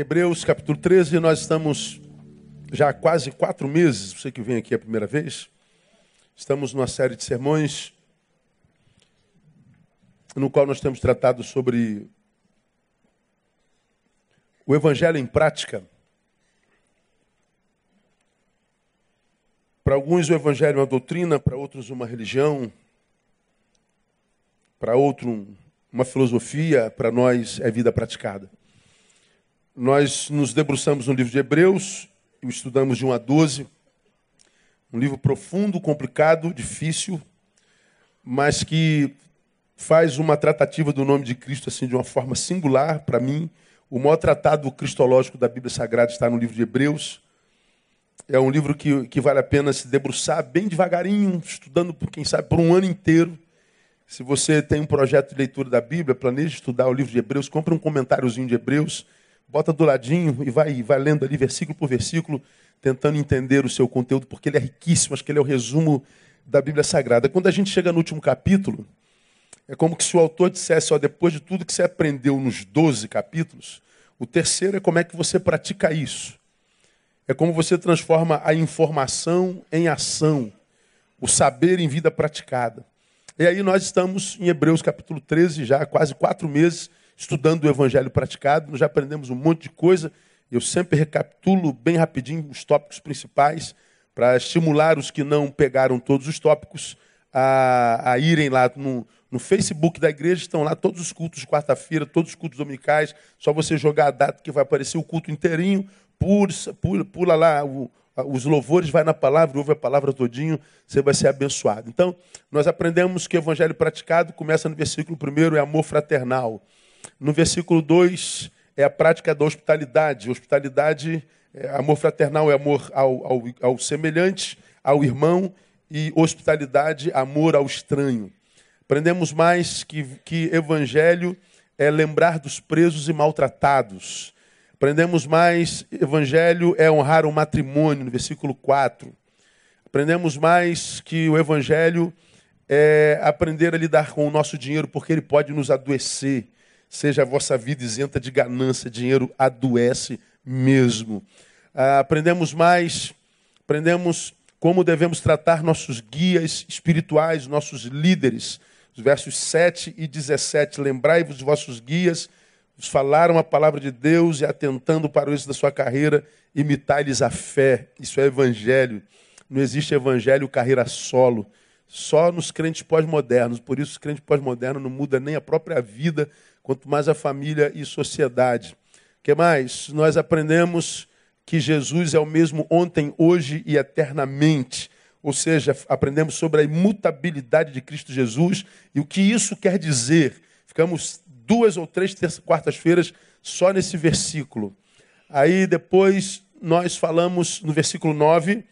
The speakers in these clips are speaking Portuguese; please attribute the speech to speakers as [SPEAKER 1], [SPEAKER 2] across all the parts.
[SPEAKER 1] Hebreus capítulo 13, nós estamos já há quase quatro meses, você que vem aqui a primeira vez, estamos numa série de sermões no qual nós temos tratado sobre o Evangelho em prática. Para alguns o Evangelho é uma doutrina, para outros uma religião, para outro uma filosofia, para nós é vida praticada. Nós nos debruçamos no livro de Hebreus, e estudamos de 1 a 12. Um livro profundo, complicado, difícil, mas que faz uma tratativa do nome de Cristo assim de uma forma singular para mim. O maior tratado cristológico da Bíblia Sagrada está no livro de Hebreus. É um livro que, que vale a pena se debruçar bem devagarinho, estudando, por quem sabe, por um ano inteiro. Se você tem um projeto de leitura da Bíblia, planeje estudar o livro de Hebreus, compre um comentáriozinho de Hebreus bota do ladinho e vai, vai lendo ali versículo por versículo, tentando entender o seu conteúdo, porque ele é riquíssimo, acho que ele é o resumo da Bíblia Sagrada. Quando a gente chega no último capítulo, é como se o autor dissesse, ó, depois de tudo que você aprendeu nos 12 capítulos, o terceiro é como é que você pratica isso. É como você transforma a informação em ação, o saber em vida praticada. E aí nós estamos em Hebreus capítulo 13, já há quase quatro meses, estudando o Evangelho praticado, nós já aprendemos um monte de coisa. Eu sempre recapitulo bem rapidinho os tópicos principais para estimular os que não pegaram todos os tópicos a, a irem lá no, no, Facebook da igreja. Estão lá todos os cultos de quarta-feira, todos os cultos dominicais. Só você jogar a data que vai aparecer o culto inteirinho. Pula, pula, pula lá o, os louvores, vai na palavra, ouve a palavra todinho, você vai ser abençoado. Então, nós aprendemos que o evangelho praticado começa no versículo 1, é amor fraternal. No versículo 2 é a prática da hospitalidade. Hospitalidade, é amor fraternal é amor ao, ao, ao semelhante, ao irmão, e hospitalidade, amor ao estranho. Aprendemos mais que, que evangelho é lembrar dos presos e maltratados. Aprendemos mais, evangelho é honrar o matrimônio, no versículo 4. Aprendemos mais que o evangelho é aprender a lidar com o nosso dinheiro, porque ele pode nos adoecer seja a vossa vida isenta de ganância, dinheiro adoece mesmo. Ah, aprendemos mais, aprendemos como devemos tratar nossos guias espirituais, nossos líderes. Os versos 7 e 17. Lembrai-vos de vossos guias, vos falaram a palavra de Deus e atentando para o êxito da sua carreira, imitai-lhes a fé. Isso é evangelho. Não existe evangelho carreira solo. Só nos crentes pós-modernos. Por isso, os crentes pós-modernos não mudam nem a própria vida quanto mais a família e sociedade. O que mais? Nós aprendemos que Jesus é o mesmo ontem, hoje e eternamente. Ou seja, aprendemos sobre a imutabilidade de Cristo Jesus e o que isso quer dizer. Ficamos duas ou três quartas-feiras só nesse versículo. Aí depois nós falamos no versículo 9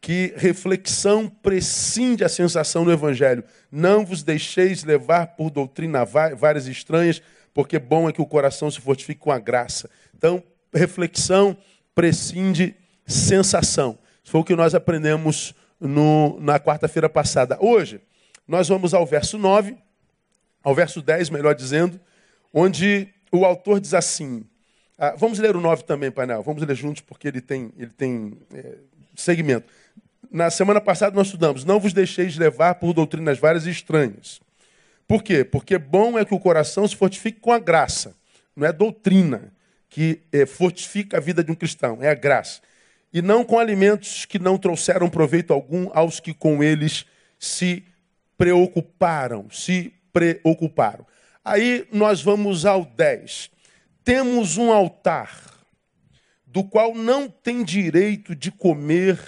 [SPEAKER 1] que reflexão prescinde a sensação do Evangelho. Não vos deixeis levar por doutrina várias estranhas, porque bom é que o coração se fortifique com a graça. Então, reflexão prescinde sensação. Foi o que nós aprendemos no, na quarta-feira passada. Hoje, nós vamos ao verso 9, ao verso 10, melhor dizendo, onde o autor diz assim. Ah, vamos ler o 9 também, painel. Vamos ler juntos, porque ele tem, ele tem é, segmento. Na semana passada nós estudamos: não vos deixeis levar por doutrinas várias e estranhas. Por quê? Porque bom é que o coração se fortifique com a graça. Não é doutrina que é, fortifica a vida de um cristão, é a graça. E não com alimentos que não trouxeram proveito algum aos que com eles se preocuparam, se preocuparam. Aí nós vamos ao 10. Temos um altar do qual não tem direito de comer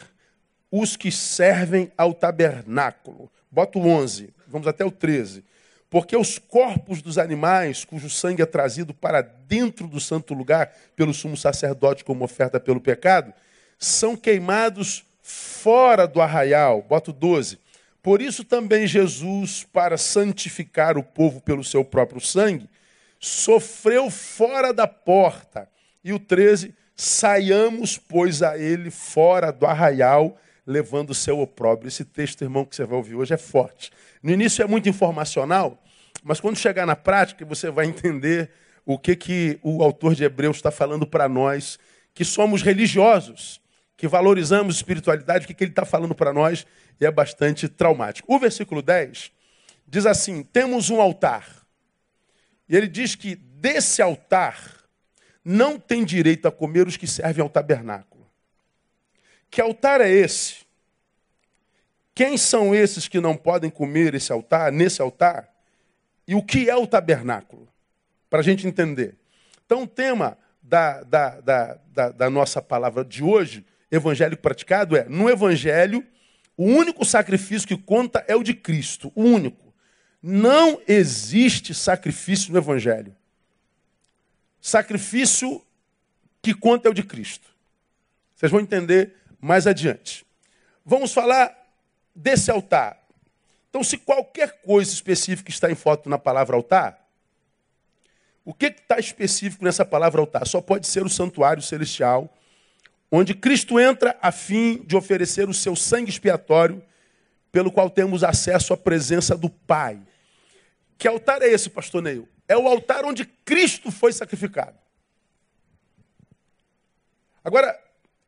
[SPEAKER 1] os que servem ao tabernáculo. Bota o 11, vamos até o 13. Porque os corpos dos animais, cujo sangue é trazido para dentro do santo lugar pelo sumo sacerdote como oferta pelo pecado, são queimados fora do arraial. Bota o 12. Por isso também Jesus, para santificar o povo pelo seu próprio sangue, sofreu fora da porta. E o 13, saiamos, pois, a ele fora do arraial levando o seu opróbrio. Esse texto, irmão, que você vai ouvir hoje é forte. No início é muito informacional, mas quando chegar na prática você vai entender o que, que o autor de Hebreus está falando para nós, que somos religiosos, que valorizamos espiritualidade, o que, que ele está falando para nós, e é bastante traumático. O versículo 10 diz assim: temos um altar. E ele diz que desse altar não tem direito a comer os que servem ao tabernáculo. Que altar é esse? Quem são esses que não podem comer esse altar, nesse altar? E o que é o tabernáculo? Para a gente entender. Então, o tema da, da, da, da, nossa palavra de hoje, evangélico praticado, é: no evangelho, o único sacrifício que conta é o de Cristo, o único. Não existe sacrifício no evangelho. Sacrifício que conta é o de Cristo. Vocês vão entender mais adiante. Vamos falar desse altar. Então, se qualquer coisa específica está em foto na palavra altar, o que está específico nessa palavra altar? Só pode ser o santuário celestial, onde Cristo entra a fim de oferecer o seu sangue expiatório, pelo qual temos acesso à presença do Pai. Que altar é esse, pastor Neil? É o altar onde Cristo foi sacrificado. Agora,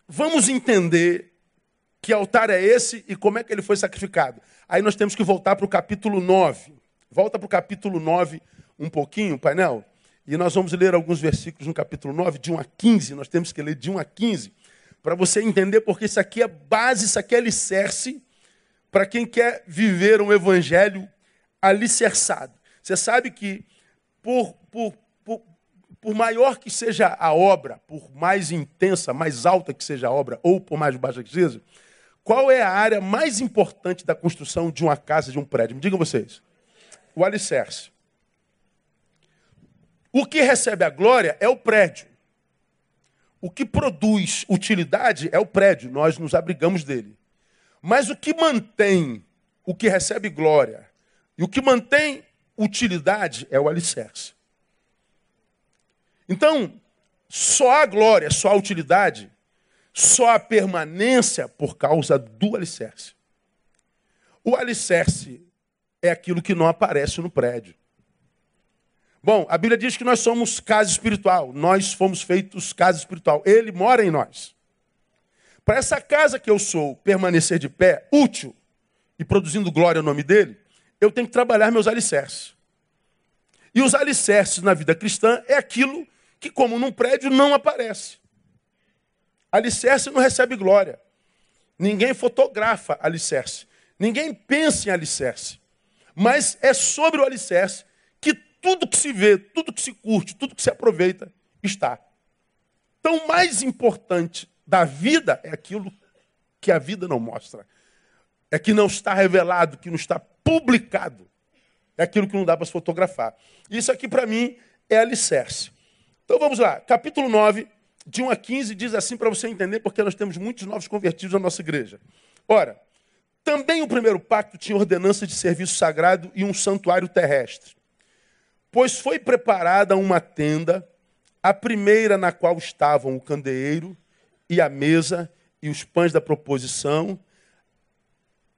[SPEAKER 1] vamos entender que altar é esse e como é que ele foi sacrificado? Aí nós temos que voltar para o capítulo 9. Volta para o capítulo 9 um pouquinho, painel. E nós vamos ler alguns versículos no capítulo 9, de 1 a 15. Nós temos que ler de 1 a 15, para você entender, porque isso aqui é base, isso aqui é alicerce para quem quer viver um evangelho alicerçado. Você sabe que, por, por, por, maior que seja a obra, por mais intensa, mais alta que seja a obra, ou por mais baixa que seja, qual é a área mais importante da construção de uma casa, de um prédio? Me digam vocês. O alicerce. O que recebe a glória é o prédio. O que produz utilidade é o prédio, nós nos abrigamos dele. Mas o que mantém o que recebe glória e o que mantém utilidade é o alicerce. Então, só a glória, só a utilidade só a permanência por causa do alicerce. O alicerce é aquilo que não aparece no prédio. Bom, a Bíblia diz que nós somos casa espiritual, nós fomos feitos casa espiritual. Ele mora em nós. Para essa casa que eu sou permanecer de pé, útil e produzindo glória ao nome dele, eu tenho que trabalhar meus alicerces. E os alicerces na vida cristã é aquilo que, como num prédio, não aparece. Alicerce não recebe glória. Ninguém fotografa alicerce. Ninguém pensa em alicerce. Mas é sobre o alicerce que tudo que se vê, tudo que se curte, tudo que se aproveita está. Então, o mais importante da vida é aquilo que a vida não mostra. É que não está revelado, que não está publicado. É aquilo que não dá para se fotografar. Isso aqui, para mim, é alicerce. Então vamos lá, capítulo 9, de 1 a 15 diz assim para você entender, porque nós temos muitos novos convertidos na nossa igreja. Ora, também o primeiro pacto tinha ordenança de serviço sagrado e um santuário terrestre. Pois foi preparada uma tenda, a primeira na qual estavam o candeeiro e a mesa e os pães da proposição,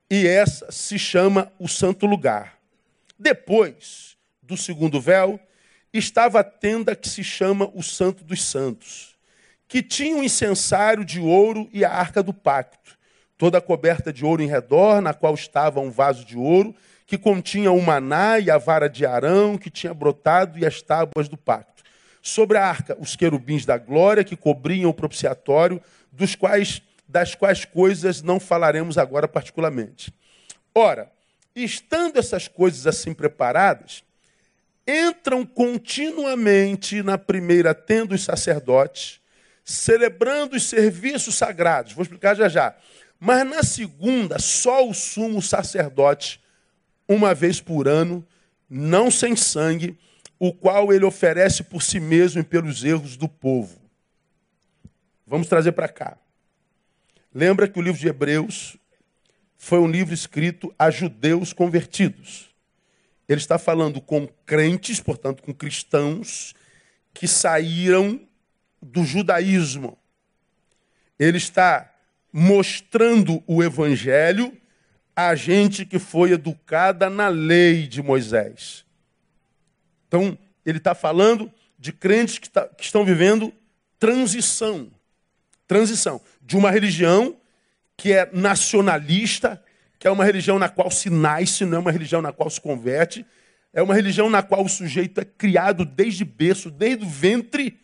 [SPEAKER 1] e essa se chama o santo lugar. Depois do segundo véu, estava a tenda que se chama o santo dos santos que tinha um incensário de ouro e a arca do pacto, toda coberta de ouro em redor, na qual estava um vaso de ouro, que continha o maná e a vara de Arão, que tinha brotado, e as tábuas do pacto. Sobre a arca, os querubins da glória, que cobriam o propiciatório, dos quais, das quais coisas não falaremos agora particularmente. Ora, estando essas coisas assim preparadas, entram continuamente na primeira tenda os sacerdotes, celebrando os serviços sagrados. Vou explicar já já. Mas na segunda, só o sumo sacerdote, uma vez por ano, não sem sangue, o qual ele oferece por si mesmo e pelos erros do povo. Vamos trazer para cá. Lembra que o livro de Hebreus foi um livro escrito a judeus convertidos. Ele está falando com crentes, portanto, com cristãos, que saíram do judaísmo. Ele está mostrando o evangelho a gente que foi educada na lei de Moisés. Então, ele está falando de crentes que, tá, que estão vivendo transição. Transição de uma religião que é nacionalista, que é uma religião na qual se nasce, não é uma religião na qual se converte, é uma religião na qual o sujeito é criado desde berço, desde o ventre.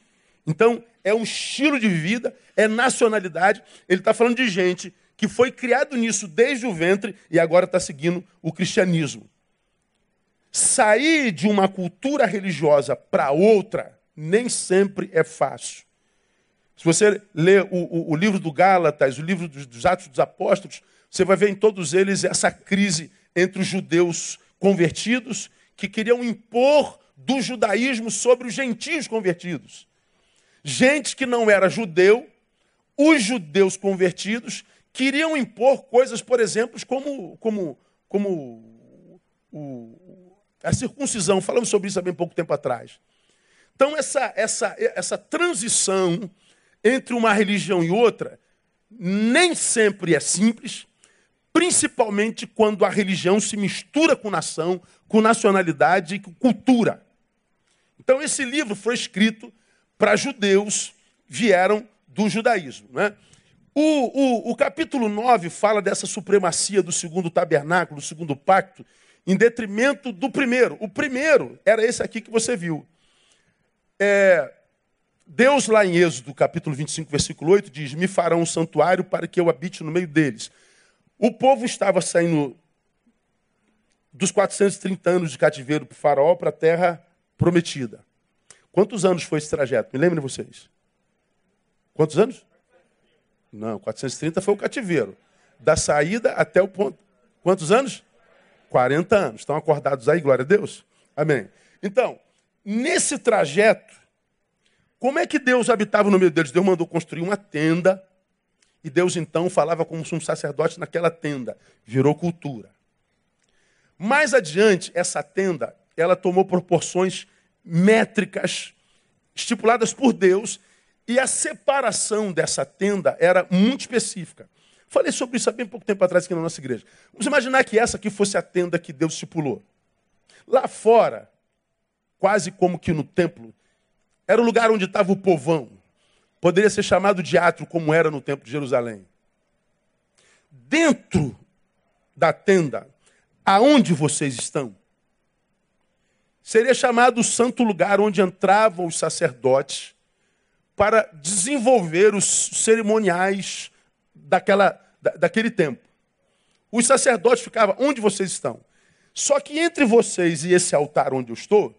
[SPEAKER 1] Então, é um estilo de vida, é nacionalidade. Ele está falando de gente que foi criado nisso desde o ventre e agora está seguindo o cristianismo. Sair de uma cultura religiosa para outra nem sempre é fácil. Se você lê o, o, o, livro do Gálatas, o livro dos, dos Atos dos Apóstolos, você vai ver em todos eles essa crise entre os judeus convertidos que queriam impor do judaísmo sobre os gentios convertidos. Gente que não era judeu, os judeus convertidos queriam impor coisas, por exemplo, como, como, como o, a circuncisão. Falamos sobre isso há bem pouco tempo atrás. Então, essa, essa, essa transição entre uma religião e outra nem sempre é simples, principalmente quando a religião se mistura com nação, com nacionalidade e com cultura. Então, esse livro foi escrito para judeus vieram do judaísmo. Né? O, o, o, capítulo 9 fala dessa supremacia do segundo tabernáculo, do segundo pacto, em detrimento do primeiro. O primeiro era esse aqui que você viu. É, Deus, lá em Êxodo, capítulo 25, versículo 8, diz: Me farão um santuário para que eu habite no meio deles. O povo estava saindo dos 430 anos de cativeiro para o faraó para a terra prometida. Quantos anos foi esse trajeto? Me lembrem vocês. Quantos anos? Não, 430 foi o cativeiro. Da saída até o ponto. Quantos anos? 40 anos. Estão acordados aí, glória a Deus? Amém. Então, nesse trajeto, como é que Deus habitava no meio deles? Deus mandou construir uma tenda e Deus então falava como um sacerdote naquela tenda. Virou cultura. Mais adiante, essa tenda, ela tomou proporções métricas estipuladas por Deus e a separação dessa tenda era muito específica. Falei sobre isso há bem pouco tempo atrás aqui na nossa igreja. Vamos imaginar que essa aqui fosse a tenda que Deus estipulou. Lá fora, quase como que no templo, era o lugar onde estava o povão. Poderia ser chamado de átrio, como era no Templo de Jerusalém. Dentro da tenda, aonde vocês estão, seria chamado o santo lugar onde entravam os sacerdotes para desenvolver os cerimoniais daquela, daquele tempo. Os sacerdotes ficavam onde vocês estão. Só que entre vocês e esse altar onde eu estou,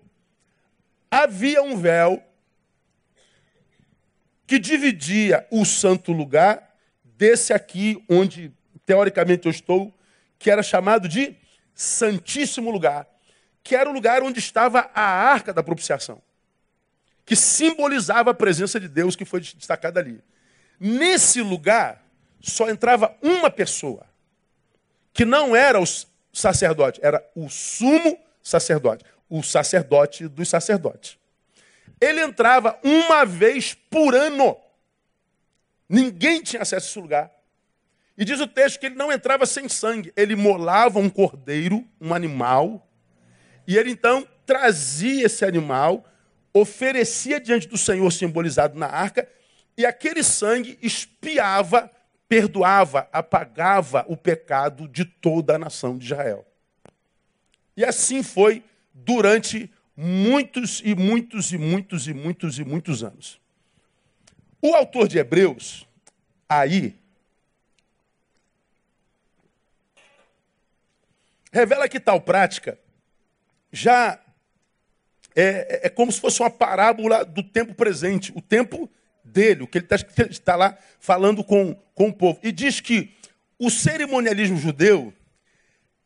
[SPEAKER 1] havia um véu que dividia o santo lugar desse aqui, onde teoricamente eu estou, que era chamado de Santíssimo Lugar, que era o lugar onde estava a arca da propiciação, que simbolizava a presença de Deus que foi destacada ali. Nesse lugar só entrava uma pessoa, que não era o sacerdote, era o sumo sacerdote, o sacerdote dos sacerdotes. Ele entrava uma vez por ano. Ninguém tinha acesso a esse lugar. E diz o texto que ele não entrava sem sangue. Ele molava um cordeiro, um animal, e ele então trazia esse animal, oferecia diante do Senhor, simbolizado na arca, e aquele sangue espiava, perdoava, apagava o pecado de toda a nação de Israel. E assim foi durante muitos e muitos e muitos e muitos e muitos anos. O autor de Hebreus, aí, revela que tal prática já é, é, como se fosse uma parábola do tempo presente, o tempo dele, o que ele está tá lá falando com, com o povo. E diz que o cerimonialismo judeu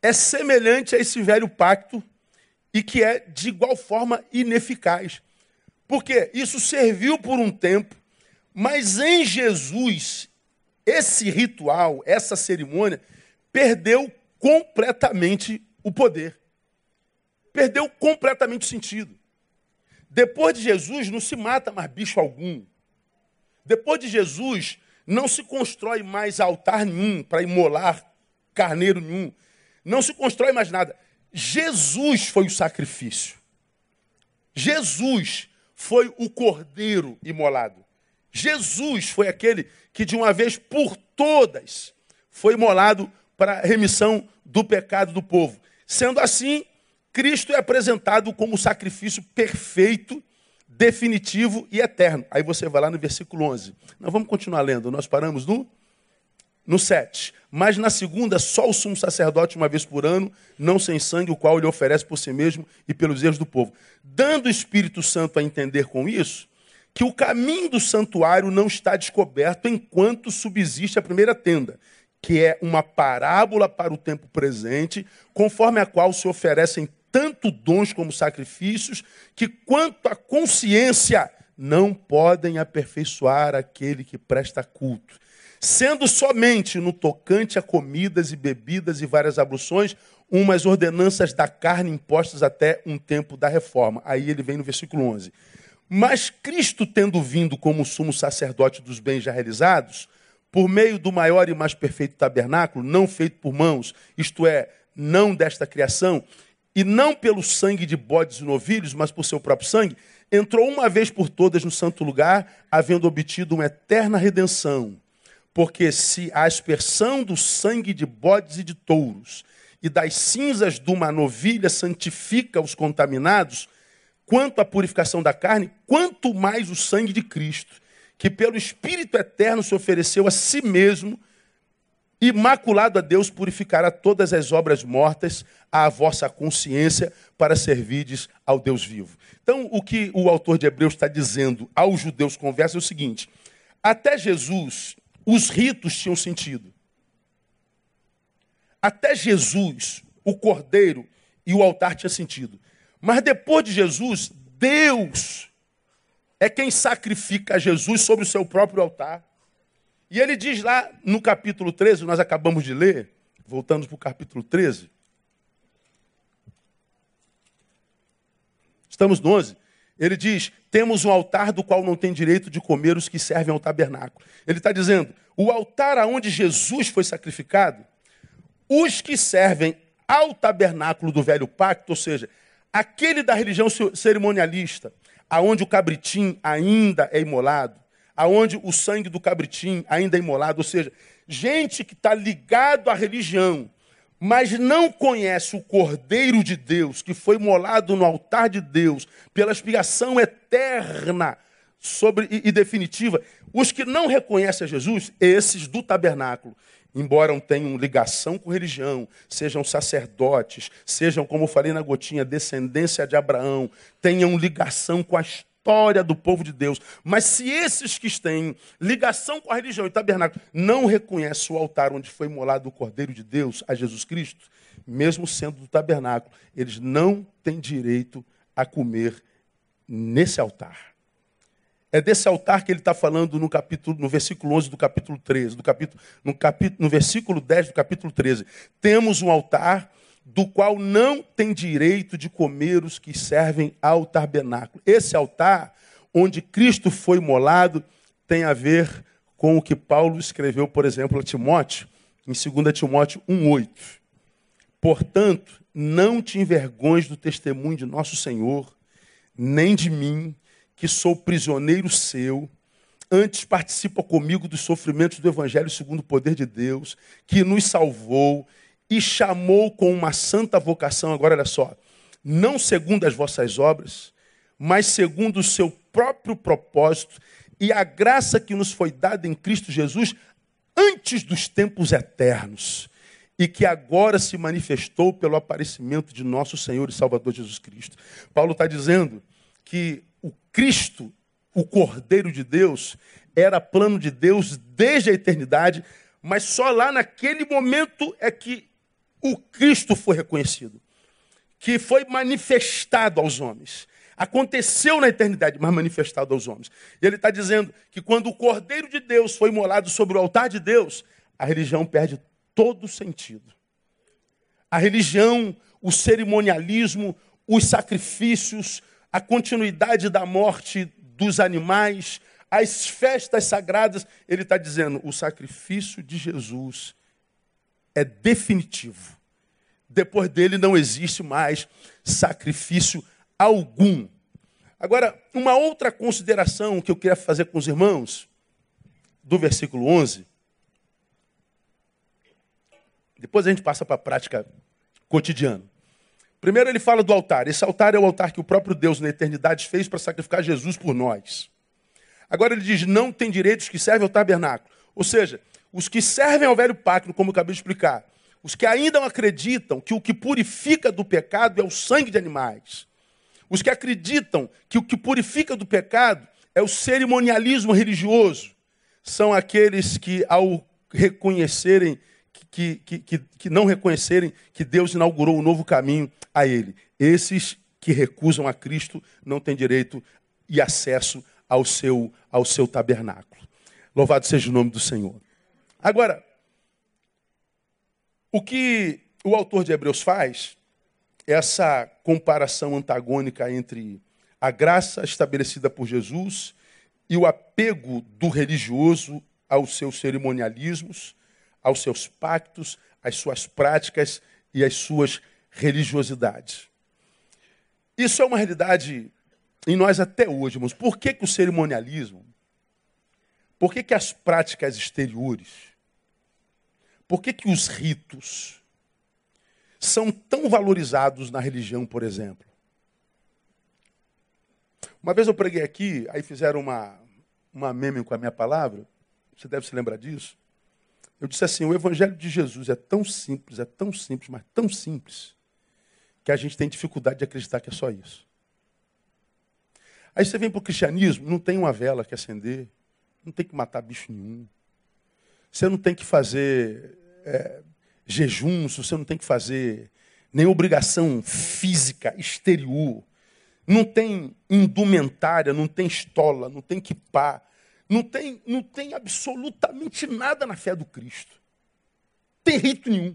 [SPEAKER 1] é semelhante a esse velho pacto e que é de igual forma ineficaz. Porque isso serviu por um tempo, mas em Jesus, esse ritual, essa cerimônia, perdeu completamente o poder. Perdeu completamente o sentido. Depois de Jesus, não se mata mais bicho algum. Depois de Jesus, não se constrói mais altar nenhum para imolar carneiro nenhum. Não se constrói mais nada. Jesus foi o sacrifício. Jesus foi o cordeiro imolado. Jesus foi aquele que de uma vez por todas foi imolado para a remissão do pecado do povo. Sendo assim, Cristo é apresentado como o sacrifício perfeito, definitivo e eterno. Aí você vai lá no versículo 11. Nós vamos continuar lendo. Nós paramos no no 7. Mas na segunda, só o sumo sacerdote, uma vez por ano, não sem sangue, o qual ele oferece por si mesmo e pelos erros do povo. Dando o Espírito Santo a entender com isso, que o caminho do santuário não está descoberto enquanto subsiste a primeira tenda, que é uma parábola para o tempo presente, conforme a qual se oferecem tanto dons como sacrifícios, que quanto à consciência não podem aperfeiçoar aquele que presta culto sendo somente no tocante a comidas e bebidas e várias abluções, umas ordenanças da carne impostas até um tempo da reforma. Aí ele vem no versículo 11. Mas Cristo, tendo vindo como sumo sacerdote dos bens já realizados, por meio do maior e mais perfeito tabernáculo, não feito por mãos, isto é, não desta criação, e não pelo sangue de bodes e novilhos, mas por seu próprio sangue, entrou uma vez por todas no santo lugar, havendo obtido uma eterna redenção porque se a aspersão do sangue de bodes e de touros e das cinzas de uma novilha santifica os contaminados, quanto à purificação da carne, quanto mais o sangue de Cristo, que pelo Espírito eterno se ofereceu a si mesmo, imaculado a Deus, purificará todas as obras mortas à vossa consciência para servirdes ao Deus vivo. Então, o que o autor de Hebreus está dizendo aos judeus conversa é o seguinte: até Jesus, os ritos tinham sentido. Até Jesus, o cordeiro e o altar tinham sentido. Mas depois de Jesus, Deus é quem sacrifica Jesus sobre o seu próprio altar. E ele diz lá no capítulo 13, nós acabamos de ler, voltando para o capítulo 13. Estamos no 11. Ele diz: temos um altar do qual não tem direito de comer os que servem ao tabernáculo. Ele está dizendo: o altar aonde Jesus foi sacrificado, os que servem ao tabernáculo do velho pacto, ou seja, aquele da religião cerimonialista, aonde o cabritim ainda é imolado, aonde o sangue do cabritim ainda é imolado, ou seja, gente que está ligado à religião, mas não conhece o Cordeiro de Deus, que foi molado no altar de Deus, pela expiação eterna sobre, e, e definitiva, os que não reconhecem a Jesus, esses do tabernáculo, embora tenham ligação com religião, sejam sacerdotes, sejam, como falei na gotinha, descendência de Abraão, tenham ligação com a história do povo de Deus. Mas se esses que têm ligação com a religião e tabernáculo não reconhecem o altar onde foi molado o Cordeiro de Deus, a Jesus Cristo, mesmo sendo do tabernáculo, eles não têm direito a comer nesse altar. É desse altar que ele está falando no capítulo, no versículo 11 do capítulo 13, do capítulo, no, capítulo, no versículo 10 do capítulo 13. Temos um altar do qual não tem direito de comer os que servem ao tabernáculo. Esse altar, onde Cristo foi molado, tem a ver com o que Paulo escreveu, por exemplo, a Timóteo, em 2 Timóteo 1,8. Portanto, não te envergonhes do testemunho de nosso Senhor, nem de mim, que sou prisioneiro seu, antes participa comigo dos sofrimentos do Evangelho segundo o poder de Deus, que nos salvou e chamou com uma santa vocação, agora olha só, não segundo as vossas obras, mas segundo o seu próprio propósito e a graça que nos foi dada em Cristo Jesus antes dos tempos eternos e que agora se manifestou pelo aparecimento de nosso Senhor e Salvador Jesus Cristo. Paulo está dizendo que o Cristo, o Cordeiro de Deus, era plano de Deus desde a eternidade, mas só lá naquele momento é que o Cristo foi reconhecido, que foi manifestado aos homens. Aconteceu na eternidade, mas manifestado aos homens. E ele está dizendo que quando o Cordeiro de Deus foi molado sobre o altar de Deus, a religião perde todo o sentido. A religião, o cerimonialismo, os sacrifícios, a continuidade da morte dos animais, as festas sagradas, ele está dizendo: o sacrifício de Jesus é definitivo. Depois dele não existe mais sacrifício algum. Agora, uma outra consideração que eu queria fazer com os irmãos, do versículo 11. Depois a gente passa para a prática cotidiana. Primeiro ele fala do altar. Esse altar é o altar que o próprio Deus na eternidade fez para sacrificar Jesus por nós. Agora ele diz: não tem direitos que servem ao tabernáculo. Ou seja, os que servem ao velho pacto, como eu acabei de explicar, os que ainda não acreditam que o que purifica do pecado é o sangue de animais, os que acreditam que o que purifica do pecado é o cerimonialismo religioso, são aqueles que, ao reconhecerem, que, que, que, que não reconhecerem que Deus inaugurou um novo caminho a ele. Esses que recusam a Cristo não têm direito e acesso ao seu, ao seu tabernáculo. Louvado seja o nome do Senhor. Agora, o que o autor de Hebreus faz, essa comparação antagônica entre a graça estabelecida por Jesus e o apego do religioso aos seus cerimonialismos, aos seus pactos, às suas práticas e às suas religiosidades. Isso é uma realidade em nós até hoje, irmãos. Por que, que o cerimonialismo? Por que, que as práticas exteriores? Por que, que os ritos são tão valorizados na religião, por exemplo? Uma vez eu preguei aqui, aí fizeram uma, uma meme com a minha palavra, você deve se lembrar disso. Eu disse assim: o evangelho de Jesus é tão simples, é tão simples, mas tão simples, que a gente tem dificuldade de acreditar que é só isso. Aí você vem para o cristianismo, não tem uma vela que acender, não tem que matar bicho nenhum. Você não tem que fazer é, você não tem que fazer nenhuma obrigação física, exterior. Não tem indumentária, não tem estola, não tem kipá, não tem, não tem absolutamente nada na fé do Cristo. Tem rito nenhum.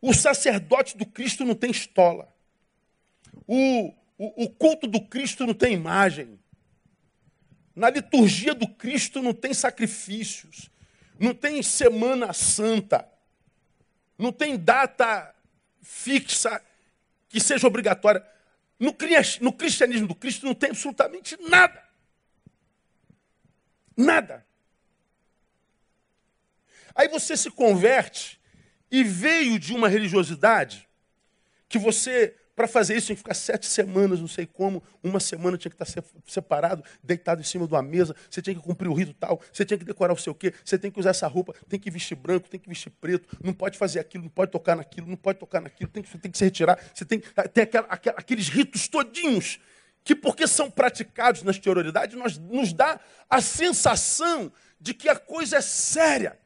[SPEAKER 1] O sacerdote do Cristo não tem estola. O, o, o culto do Cristo não tem imagem. Na liturgia do Cristo não tem sacrifícios. Não tem semana santa. Não tem data fixa que seja obrigatória. No, cristianismo do Cristo não tem absolutamente nada. Nada. Aí você se converte e veio de uma religiosidade que você para fazer isso, tinha que ficar sete semanas, não sei como. Uma semana tinha que estar separado, deitado em cima de uma mesa. Você tinha que cumprir o rito tal. Você tinha que decorar o seu quê. Você tem que usar essa roupa. Tem que vestir branco, tem que vestir preto. Não pode fazer aquilo, não pode tocar naquilo, não pode tocar naquilo. Tem que, tem que se retirar. Você tem, tem aquela, aquela, aqueles ritos todinhos que, porque são praticados na exterioridade, nós, nos dá a sensação de que a coisa é séria.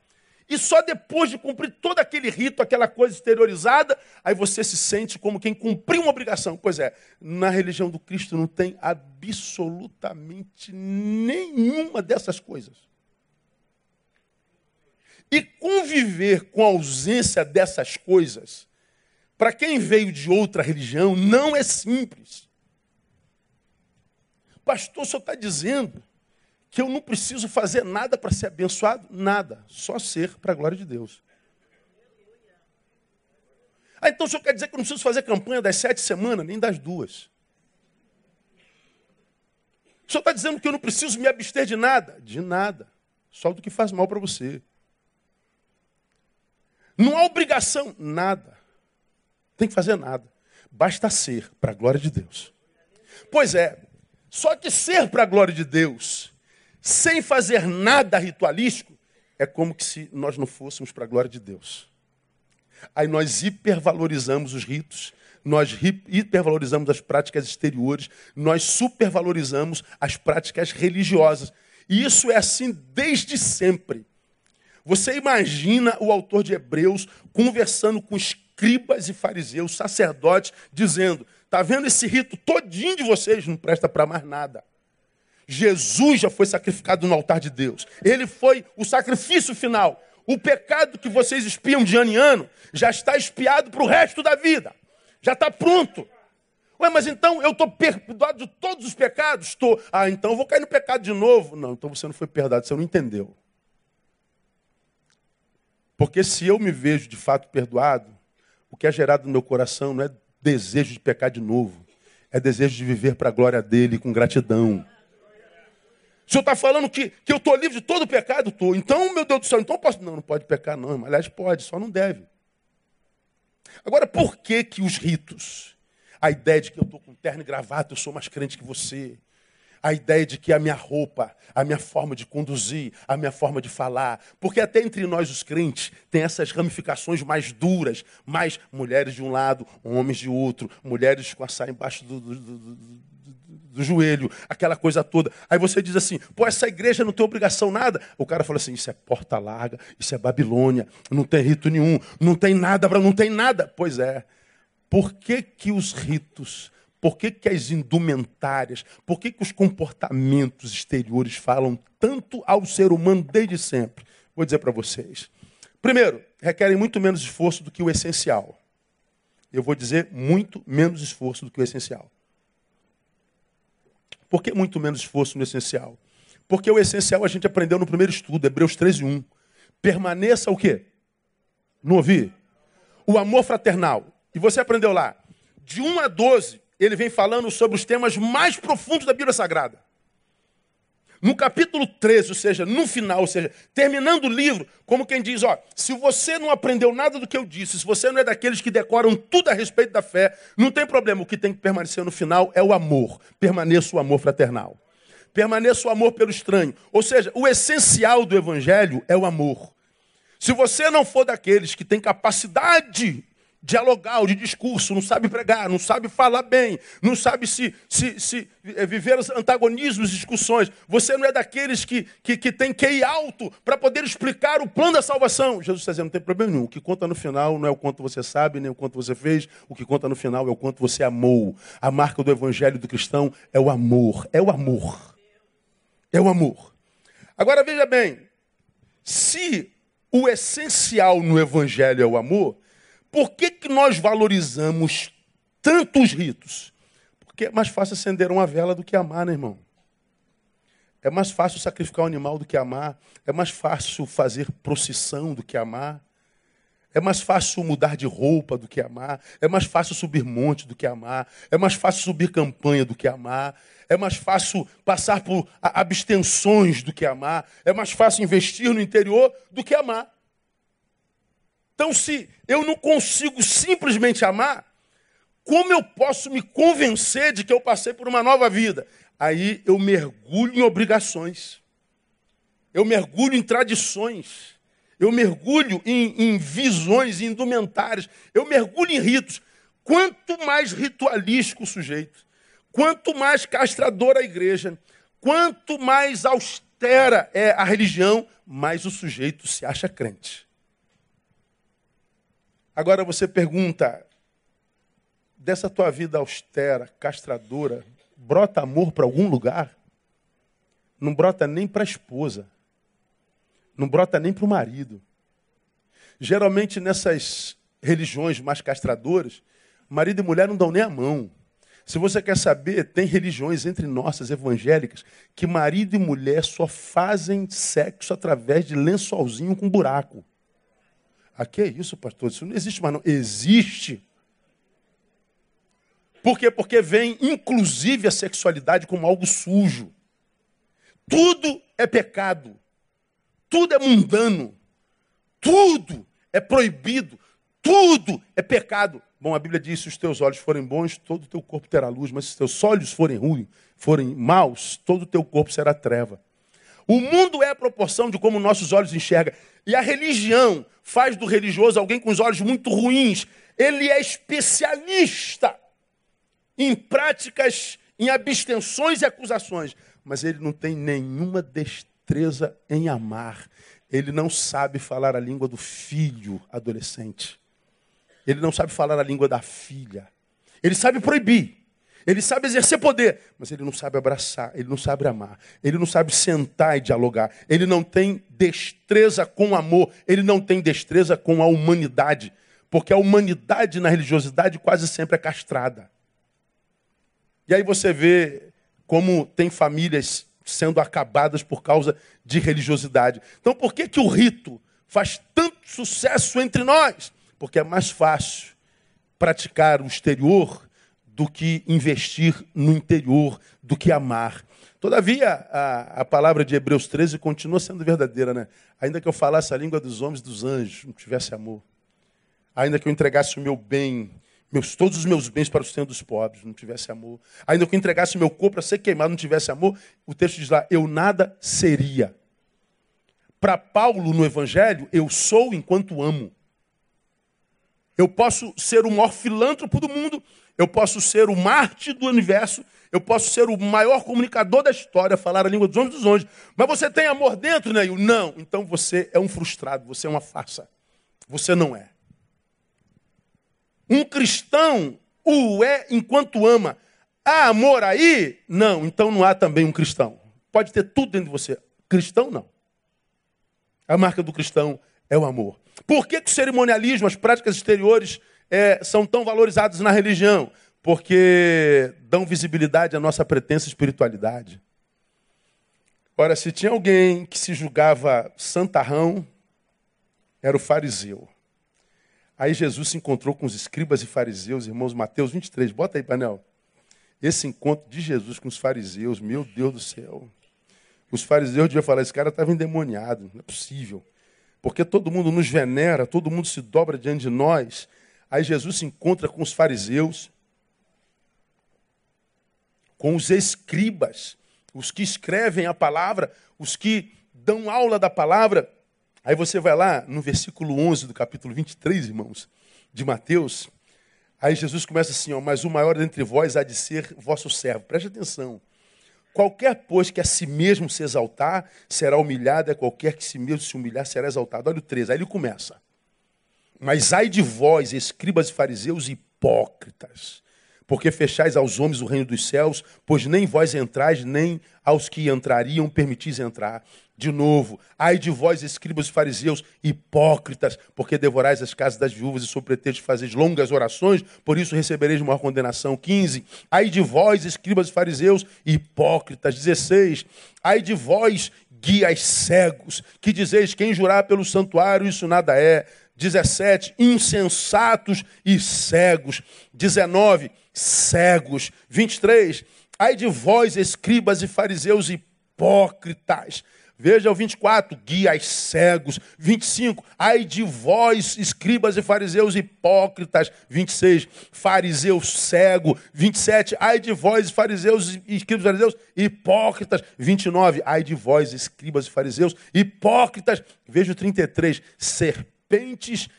[SPEAKER 1] E só depois de cumprir todo aquele rito, aquela coisa exteriorizada, aí você se sente como quem cumpriu uma obrigação. Pois é, na religião do Cristo não tem absolutamente nenhuma dessas coisas. E conviver com a ausência dessas coisas, para quem veio de outra religião, não é simples. Pastor, senhor está dizendo que eu não preciso fazer nada para ser abençoado? Nada. Só ser para a glória de Deus. Ah, então o senhor quer dizer que eu não preciso fazer campanha das sete semanas, nem das duas. O senhor está dizendo que eu não preciso me abster de nada? De nada. Só do que faz mal para você. Não há obrigação, nada. Tem que fazer nada. Basta ser para a glória de Deus. Pois é, só que ser para a glória de Deus sem fazer nada ritualístico, é como que se nós não fôssemos para a glória de Deus. Aí nós hipervalorizamos os ritos, nós hipervalorizamos as práticas exteriores, nós supervalorizamos as práticas religiosas. E isso é assim desde sempre. Você imagina o autor de Hebreus conversando com escribas e fariseus, sacerdotes, dizendo: "Tá vendo esse rito todinho de vocês não presta para mais nada. Jesus já foi sacrificado no altar de Deus. Ele foi o sacrifício final. O pecado que vocês espiam de ano em ano já está espiado para o resto da vida. Já está pronto. Ué, mas então eu estou perdoado de todos os pecados? Estou. Ah, então eu vou cair no pecado de novo. Não, então você não foi perdoado, você não entendeu. Porque se eu me vejo de fato perdoado, o que é gerado no meu coração não é desejo de pecar de novo. É desejo de viver para a glória dele com gratidão. O senhor está falando que, que eu estou livre de todo pecado? Estou. Então, meu Deus do céu, então posso. Não, não pode pecar, não. Aliás, pode, só não deve. Agora, por que que os ritos? A ideia de que eu estou com terno e gravata, eu sou mais crente que você. A ideia de que a minha roupa, a minha forma de conduzir, a minha forma de falar. Porque até entre nós, os crentes, tem essas ramificações mais duras. Mais mulheres de um lado, homens de outro. Mulheres com a saia embaixo do, do, do joelho, aquela coisa toda. Aí você diz assim, pô, essa igreja não tem obrigação nada. O cara fala assim, isso é porta larga, isso é Babilônia, não tem rito nenhum, não tem nada, não tem nada. Pois é. Por que, que os ritos, por que, que as indumentárias, por que, que os comportamentos exteriores falam tanto ao ser humano desde sempre? Vou dizer para vocês. Primeiro, requerem muito menos esforço do que o essencial. Eu vou dizer muito menos esforço do que o essencial. Por que muito menos esforço no essencial? Porque o essencial a gente aprendeu no primeiro estudo, Hebreus 13, 1. Permaneça o quê? Não ouvi? O amor fraternal. E você aprendeu lá. De 1 a 12, ele vem falando sobre os temas mais profundos da Bíblia Sagrada. No capítulo 13, ou seja, no final, ou seja, terminando o livro, como quem diz, ó, se você não aprendeu nada do que eu disse, se você não é daqueles que decoram tudo a respeito da fé, não tem problema, o que tem que permanecer no final é o amor. Permaneça o amor fraternal. Permaneça o amor pelo estranho. Ou seja, o essencial do evangelho é o amor. Se você não for daqueles que têm capacidade dialogar, de discurso, não sabe pregar, não sabe falar bem, não sabe se, se, se eh, viver os antagonismos, discussões. Você não é daqueles que, que, que tem ir alto para poder explicar o plano da salvação. Jesus está dizendo, não tem problema nenhum. O que conta no final não é o quanto você sabe, nem o quanto você fez. O que conta no final é o quanto você amou. A marca do evangelho do cristão é o amor. É o amor. É o amor. Agora veja bem, se o essencial no evangelho é o amor, por que, que nós valorizamos tantos ritos? Porque é mais fácil acender uma vela do que amar, né, irmão? É mais fácil sacrificar um animal do que amar. É mais fácil fazer procissão do que amar. É mais fácil mudar de roupa do que amar. É mais fácil subir monte do que amar. É mais fácil subir campanha do que amar. É mais fácil passar por abstenções do que amar. É mais fácil investir no interior do que amar. Então, se eu não consigo simplesmente amar, como eu posso me convencer de que eu passei por uma nova vida? Aí eu mergulho em obrigações, eu mergulho em tradições, eu mergulho em, em visões, em indumentárias, eu mergulho em ritos. Quanto mais ritualístico o sujeito, quanto mais castradora a igreja, quanto mais austera é a religião, mais o sujeito se acha crente. Agora você pergunta, dessa tua vida austera, castradora, brota amor para algum lugar? Não brota nem para a esposa. Não brota nem para o marido. Geralmente nessas religiões mais castradoras, marido e mulher não dão nem a mão. Se você quer saber, tem religiões entre nossas evangélicas que marido e mulher só fazem sexo através de lençolzinho com buraco. Aqui é isso, pastor? Isso não existe mais, não. Existe. Por quê? Porque vem, inclusive, a sexualidade como algo sujo. Tudo é pecado. Tudo é mundano. Tudo é proibido. Tudo é pecado. Bom, a Bíblia diz: se os teus olhos forem bons, todo o teu corpo terá luz, mas se os teus olhos forem ruins, forem maus, todo o teu corpo será treva. O mundo é a proporção de como nossos olhos enxergam. E a religião faz do religioso alguém com os olhos muito ruins. Ele é especialista em práticas, em abstenções e acusações. Mas ele não tem nenhuma destreza em amar. Ele não sabe falar a língua do filho adolescente. Ele não sabe falar a língua da filha. Ele sabe proibir. Ele sabe exercer poder, mas ele não sabe abraçar, ele não sabe amar, ele não sabe sentar e dialogar, ele não tem destreza com amor, ele não tem destreza com a humanidade, porque a humanidade na religiosidade quase sempre é castrada. E aí você vê como tem famílias sendo acabadas por causa de religiosidade. Então por que, que o rito faz tanto sucesso entre nós? Porque é mais fácil praticar o exterior do que investir no interior, do que amar. Todavia, a, a palavra de Hebreus 13 continua sendo verdadeira, né? Ainda que eu falasse a língua dos homens dos anjos, não tivesse amor. Ainda que eu entregasse o meu bem, meus, todos os meus bens para o sustento dos pobres, não tivesse amor. Ainda que eu entregasse o meu corpo para ser queimado, não tivesse amor, o texto diz lá, eu nada seria. Para Paulo, no Evangelho, eu sou enquanto amo. Eu posso ser o maior filântropo do mundo, eu posso ser o Marte do universo, eu posso ser o maior comunicador da história, falar a língua dos homens dos anjos. Mas você tem amor dentro, Neil? Não. Então você é um frustrado, você é uma farsa. Você não é. Um cristão o é enquanto ama. Há amor aí? Não. Então não há também um cristão. Pode ter tudo dentro de você. Cristão, não. A marca do cristão é o amor. Por que, que o cerimonialismo, as práticas exteriores, é, são tão valorizadas na religião? Porque dão visibilidade à nossa pretensa espiritualidade. Ora, se tinha alguém que se julgava santarrão, era o fariseu. Aí Jesus se encontrou com os escribas e fariseus, irmãos Mateus 23, bota aí, panel. Esse encontro de Jesus com os fariseus, meu Deus do céu. Os fariseus deviam falar, esse cara estava endemoniado, não é possível porque todo mundo nos venera, todo mundo se dobra diante de nós. Aí Jesus se encontra com os fariseus, com os escribas, os que escrevem a palavra, os que dão aula da palavra. Aí você vai lá no versículo 11 do capítulo 23, irmãos, de Mateus. Aí Jesus começa assim, ó, mas o maior dentre vós há de ser vosso servo. Preste atenção. Qualquer, pois, que a si mesmo se exaltar, será humilhado, é qualquer que si mesmo se humilhar, será exaltado. Olha o 13, aí ele começa. Mas ai de vós, escribas e fariseus hipócritas, porque fechais aos homens o reino dos céus, pois nem vós entrais, nem aos que entrariam permitis entrar. De novo, ai de vós, escribas e fariseus, hipócritas, porque devorais as casas das viúvas e sob pretexto fazeis longas orações, por isso recebereis maior condenação. 15. Ai de vós, escribas e fariseus, hipócritas. 16. Ai de vós, guias cegos, que dizeis quem jurar pelo santuário, isso nada é. 17, insensatos e cegos. 19, cegos. 23, ai de vós, escribas e fariseus hipócritas Veja o 24, guias cegos. 25, ai de vós, escribas e fariseus hipócritas. 26, fariseu cego. 27, ai de vós, fariseus, escribas e fariseus hipócritas. 29, ai de vós, escribas e fariseus hipócritas. Veja o 33, serpentes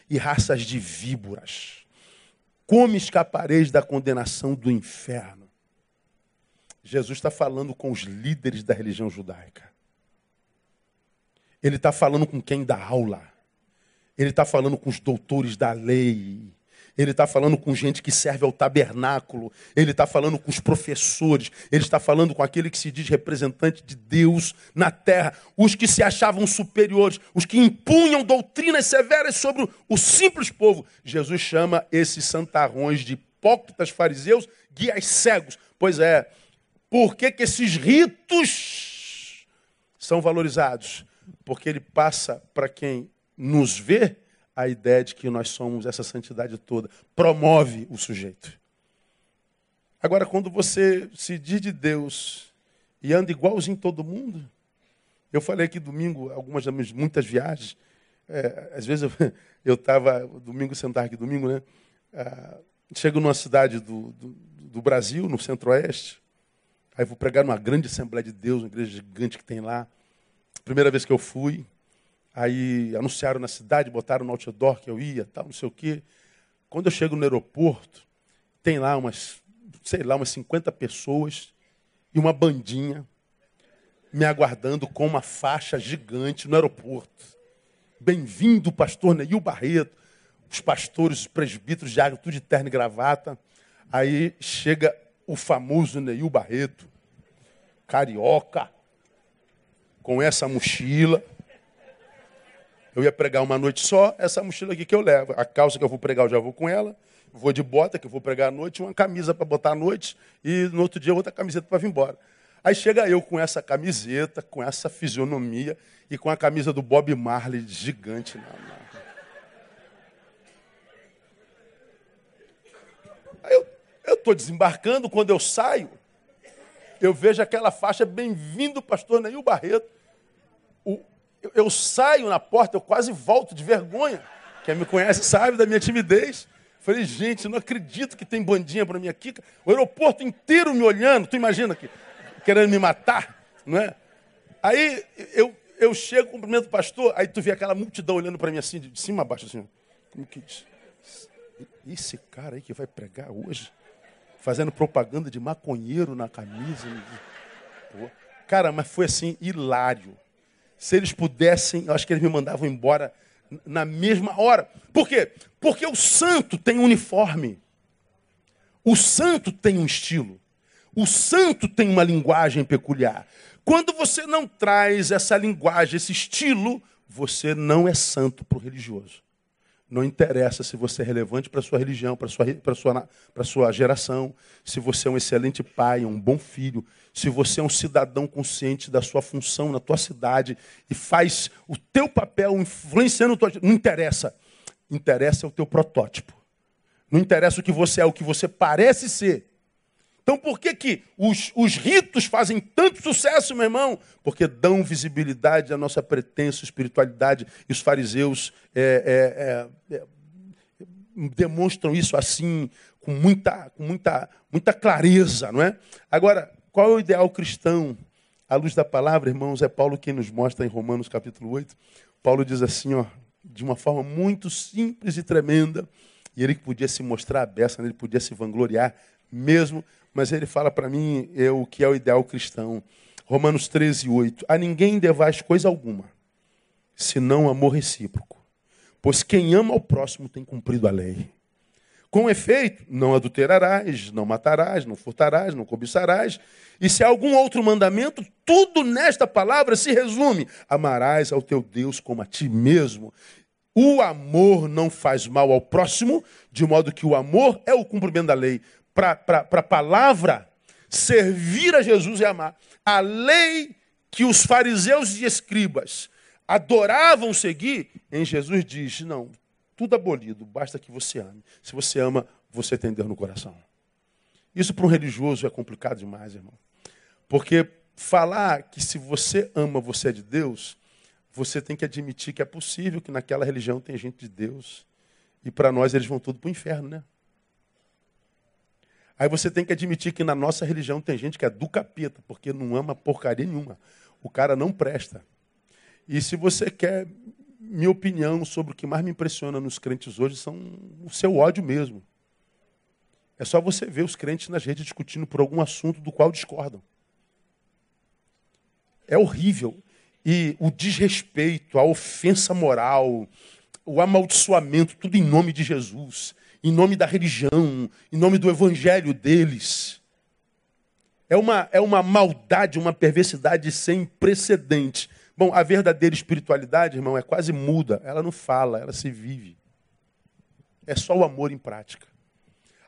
[SPEAKER 1] e raças de víboras. Como escapareis da condenação do inferno? Jesus está falando com os líderes da religião judaica. Ele está falando com quem dá aula. Ele está falando com os doutores da lei. Ele está falando com gente que serve ao tabernáculo. Ele está falando com os professores. Ele está falando com aquele que se diz representante de Deus na terra. Os que se achavam superiores. Os que impunham doutrinas severas sobre o simples povo. Jesus chama esses santarrões de hipócritas fariseus, guias cegos. Pois é, por que, que esses ritos são valorizados? porque ele passa para quem nos vê a ideia de que nós somos essa santidade toda. Promove o sujeito. Agora, quando você se diz de Deus e anda igualzinho todo mundo, eu falei aqui domingo, algumas das muitas viagens, é, às vezes eu estava, domingo, sentar aqui domingo, né? Ah, chego numa cidade do, do, do Brasil, no centro-oeste, aí vou pregar numa grande Assembleia de Deus, uma igreja gigante que tem lá. Primeira vez que eu fui, aí anunciaram na cidade, botaram no outdoor que eu ia, tal, não sei o quê. Quando eu chego no aeroporto, tem lá umas, sei lá, umas 50 pessoas e uma bandinha me aguardando com uma faixa gigante no aeroporto. Bem-vindo, pastor Neil Barreto. Os pastores, os presbíteros de água, tudo de terno e gravata. Aí chega o famoso Neil Barreto, carioca, com essa mochila. Eu ia pregar uma noite só, essa mochila aqui que eu levo. A calça que eu vou pregar, eu já vou com ela. Vou de bota, que eu vou pregar à noite, uma camisa para botar à noite, e no outro dia outra camiseta para vir embora. Aí chega eu com essa camiseta, com essa fisionomia e com a camisa do Bob Marley gigante na, Eu estou desembarcando, quando eu saio, eu vejo aquela faixa, bem-vindo, pastor Neil Barreto. O, eu, eu, saio na porta, eu quase volto de vergonha. Quem me conhece sabe da minha timidez. Falei, gente, não acredito que tem bandinha para mim aqui. O aeroporto inteiro me olhando, tu imagina que querendo me matar, não é? Aí eu, eu chego, cumprimento o pastor, aí tu vê aquela multidão olhando para mim assim, de cima a baixo, assim. Como que esse cara aí que vai pregar hoje, fazendo propaganda de maconheiro na camisa. Pô. Cara, mas foi assim, hilário. Se eles pudessem, eu acho que eles me mandavam embora na mesma hora. Por quê? Porque o santo tem um uniforme. O santo tem um estilo. O santo tem uma linguagem peculiar. Quando você não traz essa linguagem, esse estilo, você não é santo para o religioso. Não interessa se você é relevante para sua religião, para sua, para sua, para sua geração, se você é um excelente pai, um bom filho, se você é um cidadão consciente da sua função na tua cidade e faz o teu papel influenciando, tua, não interessa. Interessa o teu protótipo. Não interessa o que você é, o que você parece ser. Então por que, que os, os ritos fazem tanto sucesso, meu irmão? Porque dão visibilidade à nossa pretensa espiritualidade. E os fariseus é, é, é, demonstram isso assim, com muita, com muita, muita clareza, não é? Agora, qual é o ideal cristão? À luz da palavra, irmãos, é Paulo quem nos mostra em Romanos capítulo 8. Paulo diz assim, ó, de uma forma muito simples e tremenda, e ele podia se mostrar a beça, ele podia se vangloriar mesmo mas ele fala para mim é o que é o ideal cristão. Romanos 13, 8. A ninguém devais coisa alguma, senão amor recíproco. Pois quem ama ao próximo tem cumprido a lei. Com efeito, não adulterarás, não matarás, não furtarás, não cobiçarás. E se há algum outro mandamento, tudo nesta palavra se resume: amarás ao teu Deus como a ti mesmo. O amor não faz mal ao próximo, de modo que o amor é o cumprimento da lei a palavra, servir a Jesus e amar. A lei que os fariseus e escribas adoravam seguir, em Jesus diz: não, tudo abolido, basta que você ame. Se você ama, você tem Deus no coração. Isso para um religioso é complicado demais, irmão. Porque falar que se você ama, você é de Deus, você tem que admitir que é possível que naquela religião tem gente de Deus. E para nós eles vão tudo para o inferno, né? Aí você tem que admitir que na nossa religião tem gente que é do capeta, porque não ama porcaria nenhuma. O cara não presta. E se você quer minha opinião sobre o que mais me impressiona nos crentes hoje, são o seu ódio mesmo. É só você ver os crentes nas redes discutindo por algum assunto do qual discordam. É horrível. E o desrespeito, a ofensa moral, o amaldiçoamento, tudo em nome de Jesus em nome da religião, em nome do evangelho deles. É uma, é uma maldade, uma perversidade sem precedente. Bom, a verdadeira espiritualidade, irmão, é quase muda. Ela não fala, ela se vive. É só o amor em prática.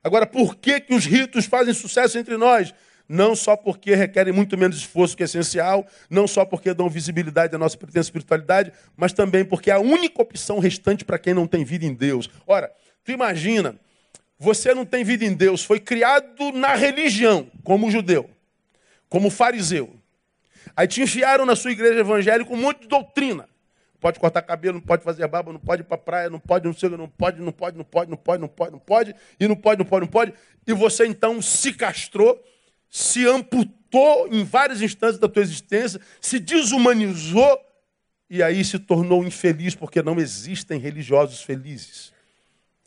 [SPEAKER 1] Agora, por que, que os ritos fazem sucesso entre nós? Não só porque requerem muito menos esforço que é essencial, não só porque dão visibilidade à nossa pretensa espiritualidade, mas também porque é a única opção restante para quem não tem vida em Deus. Ora, Tu imagina, você não tem vida em Deus, foi criado na religião, como judeu, como fariseu. Aí te enfiaram na sua igreja evangélica um monte de doutrina. Pode cortar cabelo, não pode fazer barba, não pode ir para praia, não pode, não sei, não pode, não pode, não pode, não pode, não pode, não pode, e não pode, não pode, não pode. E você então se castrou, se amputou em várias instâncias da tua existência, se desumanizou e aí se tornou infeliz porque não existem religiosos felizes.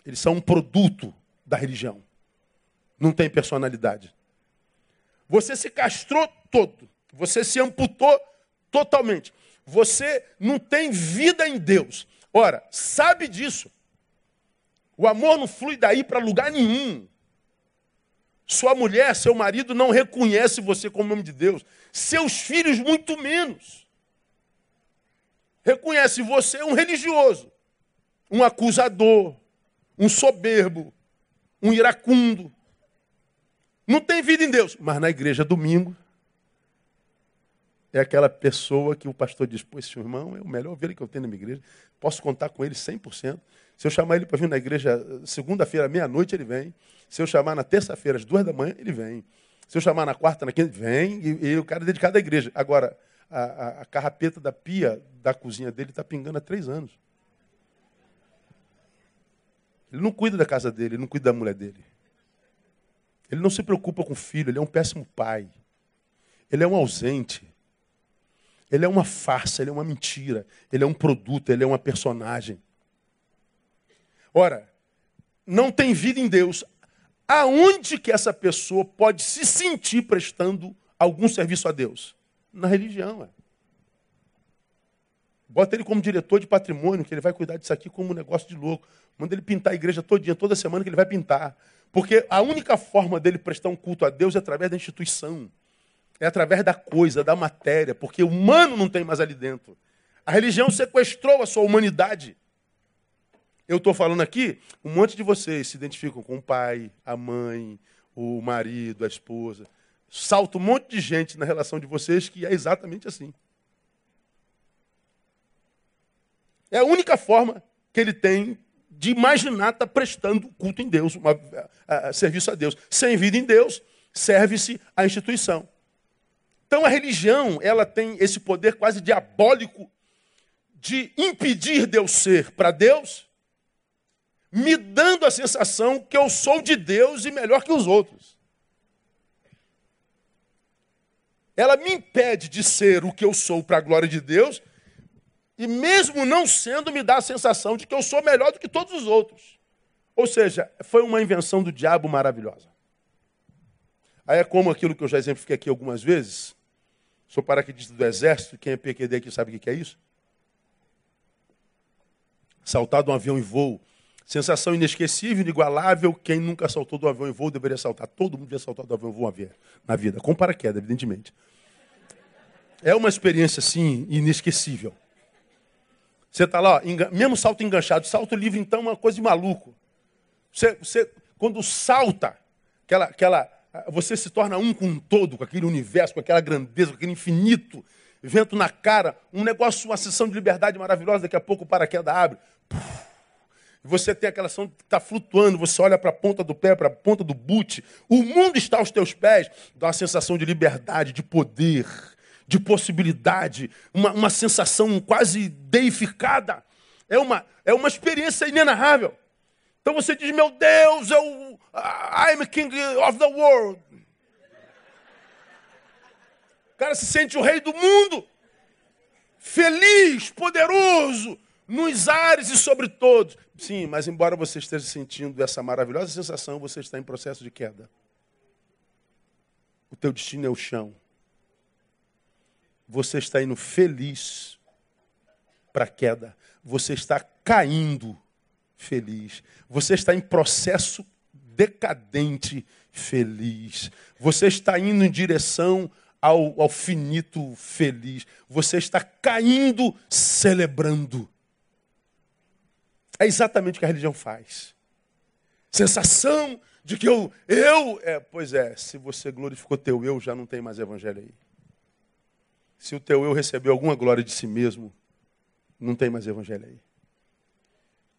[SPEAKER 1] Eles são um produto da religião. Não tem personalidade. Você se castrou todo. Você se amputou totalmente. Você não tem vida em Deus. Ora, sabe disso. O amor não flui daí para lugar nenhum. Sua mulher, seu marido não reconhece você como nome de Deus. Seus filhos, muito menos. Reconhece você um religioso, um acusador, um soberbo, um iracundo. Não tem vida em Deus. Mas na igreja, domingo, é aquela pessoa que o pastor diz, pô, esse irmão é o melhor ovelha que eu tenho na minha igreja, posso contar com ele 100%. Se eu chamar ele para vir na igreja segunda-feira, meia-noite, ele vem. Se eu chamar na terça-feira, às duas da manhã, ele vem. Se eu chamar na quarta, na quinta, vem. E, e o cara é dedicado à igreja. Agora, a, a, a carrapeta da pia da cozinha dele está pingando há três anos. Ele não cuida da casa dele, ele não cuida da mulher dele. Ele não se preocupa com o filho, ele é um péssimo pai. Ele é um ausente. Ele é uma farsa, ele é uma mentira. Ele é um produto, ele é uma personagem. Ora, não tem vida em Deus. Aonde que essa pessoa pode se sentir prestando algum serviço a Deus? Na religião. É. Bota ele como diretor de patrimônio, que ele vai cuidar disso aqui como um negócio de louco. Manda ele pintar a igreja todo dia, toda semana que ele vai pintar. Porque a única forma dele prestar um culto a Deus é através da instituição. É através da coisa, da matéria. Porque o humano não tem mais ali dentro. A religião sequestrou a sua humanidade. Eu estou falando aqui, um monte de vocês se identificam com o pai, a mãe, o marido, a esposa. Salta um monte de gente na relação de vocês que é exatamente assim. É a única forma que ele tem de imaginar estar tá prestando culto em Deus, uma, a, a, serviço a Deus. Sem vida em Deus, serve-se à instituição. Então a religião, ela tem esse poder quase diabólico de impedir Deus ser para Deus me dando a sensação que eu sou de Deus e melhor que os outros. Ela me impede de ser o que eu sou para a glória de Deus, e mesmo não sendo, me dá a sensação de que eu sou melhor do que todos os outros. Ou seja, foi uma invenção do diabo maravilhosa. Aí é como aquilo que eu já exemplifiquei aqui algumas vezes. Sou paraquedista do exército, quem é PQD aqui sabe o que é isso? Saltar de um avião em voo Sensação inesquecível, inigualável. Quem nunca saltou do avião em voo deveria saltar. Todo mundo devia saltar do avião em voo na vida. Com paraquedas, evidentemente. É uma experiência, assim, inesquecível. Você está lá, mesmo salto enganchado. Salto livre, então, é uma coisa de maluco. Você, você quando salta, aquela, aquela, você se torna um com um todo, com aquele universo, com aquela grandeza, com aquele infinito. Vento na cara, um negócio, uma sessão de liberdade maravilhosa. Daqui a pouco o paraquedas abre. Você tem aquela ação que está flutuando, você olha para a ponta do pé, para a ponta do boot, o mundo está aos teus pés, dá uma sensação de liberdade, de poder, de possibilidade, uma, uma sensação quase deificada. É uma, é uma experiência inenarrável. Então você diz, meu Deus, eu, I'm king of the world. O cara se sente o rei do mundo, feliz, poderoso, nos ares e sobre todos. Sim, mas embora você esteja sentindo essa maravilhosa sensação, você está em processo de queda. O teu destino é o chão. Você está indo feliz para a queda. Você está caindo feliz. Você está em processo decadente feliz. Você está indo em direção ao, ao finito feliz. Você está caindo celebrando. É exatamente o que a religião faz. Sensação de que eu, eu, é, pois é, se você glorificou teu eu, já não tem mais evangelho aí. Se o teu eu recebeu alguma glória de si mesmo, não tem mais evangelho aí.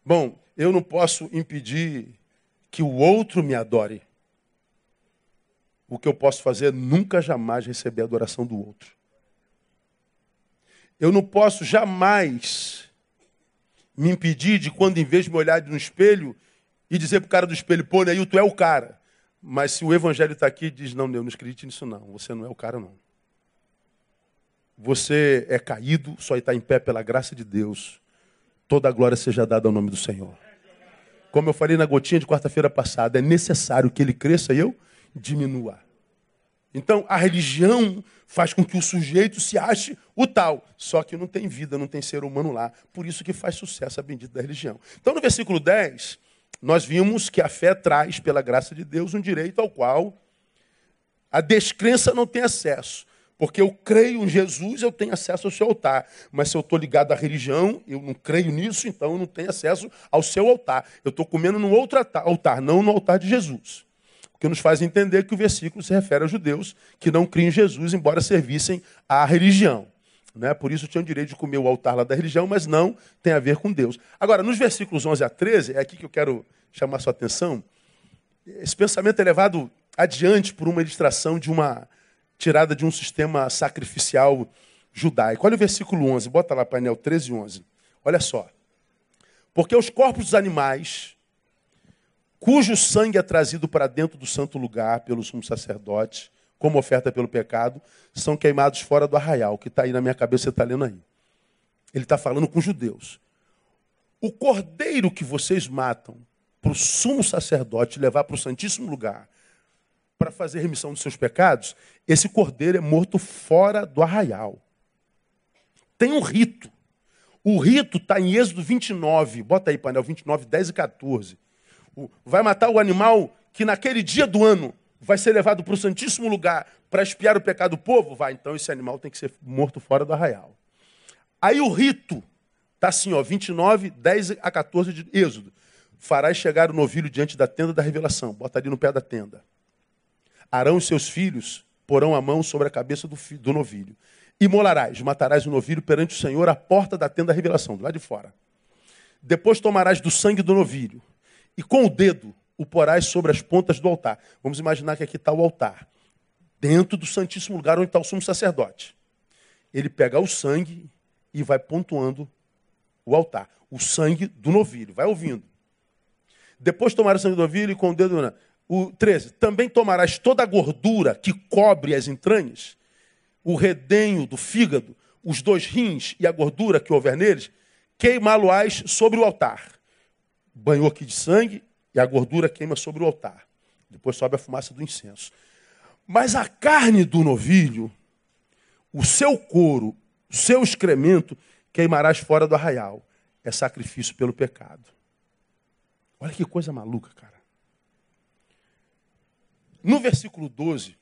[SPEAKER 1] Bom, eu não posso impedir que o outro me adore. O que eu posso fazer é nunca jamais receber a adoração do outro. Eu não posso jamais me impedir de quando, em vez de me olhar no espelho e dizer para o cara do espelho, pô, Neil, tu é o cara. Mas se o evangelho está aqui, diz, não, Neil, não acredite nisso não. Você não é o cara, não. Você é caído, só está em pé pela graça de Deus. Toda a glória seja dada ao nome do Senhor. Como eu falei na gotinha de quarta-feira passada, é necessário que ele cresça e eu diminua. Então, a religião faz com que o sujeito se ache o tal. Só que não tem vida, não tem ser humano lá. Por isso que faz sucesso a bendita da religião. Então, no versículo 10, nós vimos que a fé traz, pela graça de Deus, um direito ao qual a descrença não tem acesso. Porque eu creio em Jesus, eu tenho acesso ao seu altar. Mas se eu estou ligado à religião, eu não creio nisso, então eu não tenho acesso ao seu altar. Eu estou comendo no outro altar, não no altar de Jesus. que nos faz entender que o versículo se refere aos judeus que não criam em Jesus, embora servissem à religião. Né? Por isso tinham direito de comer o altar lá da religião, mas não tem a ver com Deus. Agora, nos versículos 11 a 13, é aqui que eu quero chamar sua atenção. Esse pensamento é levado adiante por uma ilustração de uma tirada de um sistema sacrificial judaico. Olha o versículo 11, bota lá painel 13 e 11. Olha só. Porque os corpos dos animais cujo sangue é trazido para dentro do santo lugar pelo sumo sacerdote, como oferta pelo pecado, são queimados fora do arraial, que está aí na minha cabeça, você está lendo aí. Ele está falando com os judeus. O cordeiro que vocês matam para o sumo sacerdote levar para o santíssimo lugar para fazer remissão dos seus pecados, esse cordeiro é morto fora do arraial. Tem um rito. O rito está em Êxodo 29, bota aí, painel 29, 10 e 14 vai matar o animal que naquele dia do ano vai ser levado para o Santíssimo Lugar para expiar o pecado do povo? Vai, então esse animal tem que ser morto fora do arraial. Aí o rito está assim, ó, 29, 10 a 14 de Êxodo. Farás chegar o novilho diante da tenda da revelação. Bota ali no pé da tenda. Arão e seus filhos porão a mão sobre a cabeça do, do novilho. Imolarás, matarás o novilho perante o Senhor à porta da tenda da revelação, do lado de fora. Depois tomarás do sangue do novilho e com o dedo o porás sobre as pontas do altar. Vamos imaginar que aqui está o altar, dentro do Santíssimo Lugar onde está o sumo sacerdote. Ele pega o sangue e vai pontuando o altar. O sangue do novilho, vai ouvindo. Depois tomará o sangue do novilho e com o dedo. O 13. Também tomarás toda a gordura que cobre as entranhas, o redenho do fígado, os dois rins e a gordura que houver neles, queimá-lo-ás sobre o altar banhou aqui de sangue e a gordura queima sobre o altar. Depois sobe a fumaça do incenso. Mas a carne do novilho, o seu couro, o seu excremento, queimarás fora do arraial. É sacrifício pelo pecado. Olha que coisa maluca, cara. No versículo 12,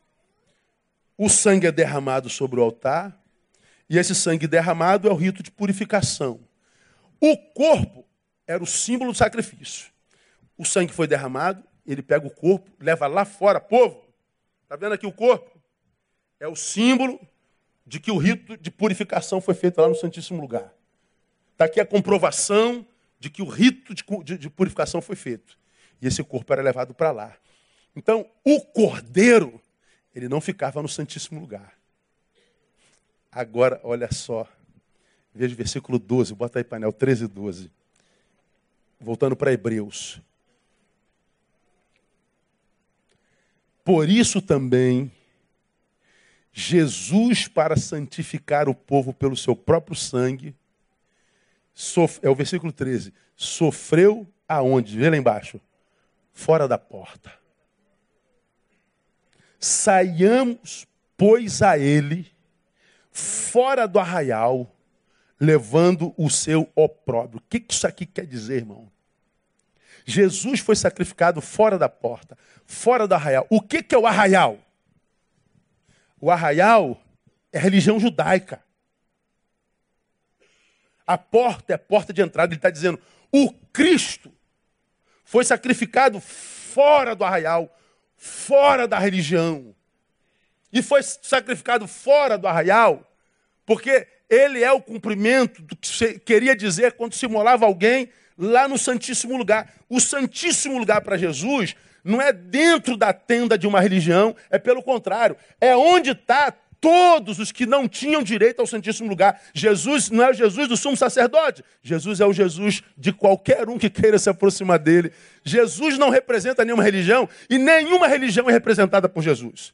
[SPEAKER 1] o sangue é derramado sobre o altar, e esse sangue derramado é o rito de purificação. O corpo era o símbolo do sacrifício. O sangue foi derramado, ele pega o corpo, leva lá fora, povo. Está vendo aqui o corpo? É o símbolo de que o rito de purificação foi feito lá no Santíssimo Lugar. Está aqui a comprovação de que o rito de, de, de purificação foi feito. E esse corpo era levado para lá. Então, o cordeiro, ele não ficava no Santíssimo Lugar. Agora, olha só. Veja o versículo 12, bota aí painel 13 e 12. Voltando para Hebreus. Por isso também, Jesus, para santificar o povo pelo seu próprio sangue, é o versículo 13, sofreu aonde? Vê lá embaixo. Fora da porta. Saiamos, pois, a ele, fora do arraial, levando o seu opróbrio. O que isso aqui quer dizer, irmão? Jesus foi sacrificado fora da porta, fora do arraial. O que, é o arraial? O arraial é a religião judaica. A porta é a porta de entrada. Ele está dizendo: o Cristo foi sacrificado fora do arraial, fora da religião. E foi sacrificado fora do arraial, porque ele é o cumprimento do que se queria dizer quando se molava alguém lá no Santíssimo Lugar. O Santíssimo Lugar para Jesus não é dentro da tenda de uma religião, é pelo contrário, é onde está todos os que não tinham direito ao Santíssimo Lugar. Jesus não é o Jesus do sumo sacerdote, Jesus é o Jesus de qualquer um que queira se aproximar dele. Jesus não representa nenhuma religião e nenhuma religião é representada por Jesus.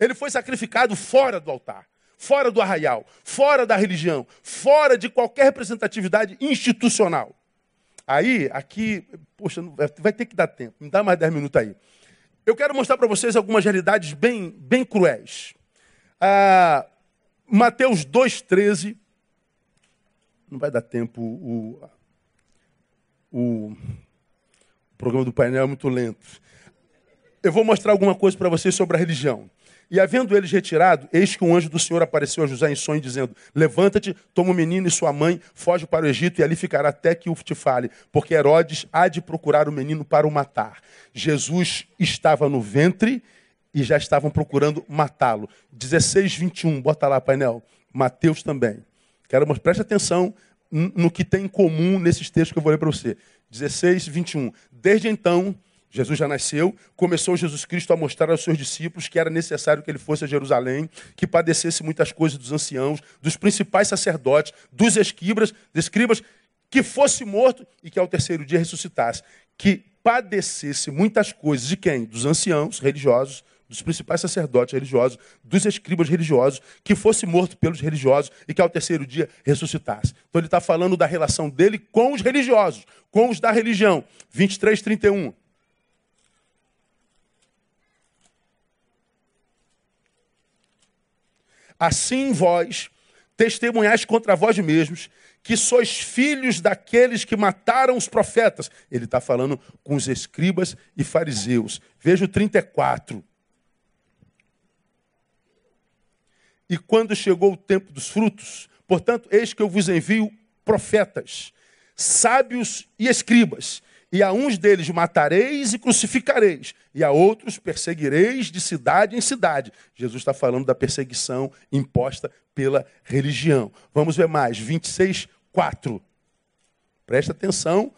[SPEAKER 1] Ele foi sacrificado fora do altar fora do arraial, fora da religião, fora de qualquer representatividade institucional. Aí, aqui, poxa, vai ter que dar tempo, me dá mais 10 minutos aí. Eu quero mostrar para vocês algumas realidades bem, bem cruéis. Ah, Mateus 2,13. Não vai dar tempo, o, o, o programa do painel é muito lento. Eu vou mostrar alguma coisa para vocês sobre a religião. E havendo eles retirado, eis que um anjo do Senhor apareceu a José em sonho, dizendo: Levanta-te, toma o menino e sua mãe, foge para o Egito, e ali ficará até que o te fale, porque Herodes há de procurar o menino para o matar. Jesus estava no ventre e já estavam procurando matá-lo. 16, 21, bota lá, painel. Mateus também. Quero, mas preste atenção no que tem em comum nesses textos que eu vou ler para você. 16, 21. Desde então, Jesus já nasceu, começou Jesus Cristo a mostrar aos seus discípulos que era necessário que ele fosse a Jerusalém, que padecesse muitas coisas dos anciãos, dos principais sacerdotes, dos escribas, escribas, que fosse morto e que ao terceiro dia ressuscitasse. Que padecesse muitas coisas de quem? Dos anciãos religiosos, dos principais sacerdotes religiosos, dos escribas religiosos, que fosse morto pelos religiosos e que ao terceiro dia ressuscitasse. Então ele está falando da relação dele com os religiosos, com os da religião. 23, 31. Assim vós testemunhais contra vós mesmos que sois filhos daqueles que mataram os profetas. Ele está falando com os escribas e fariseus. Veja o 34. E quando chegou o tempo dos frutos, portanto, eis que eu vos envio profetas, sábios e escribas, e a uns deles matareis e crucificareis, e a outros perseguireis de cidade em cidade. Jesus está falando da perseguição imposta pela religião. Vamos ver mais, 26, 4. Presta atenção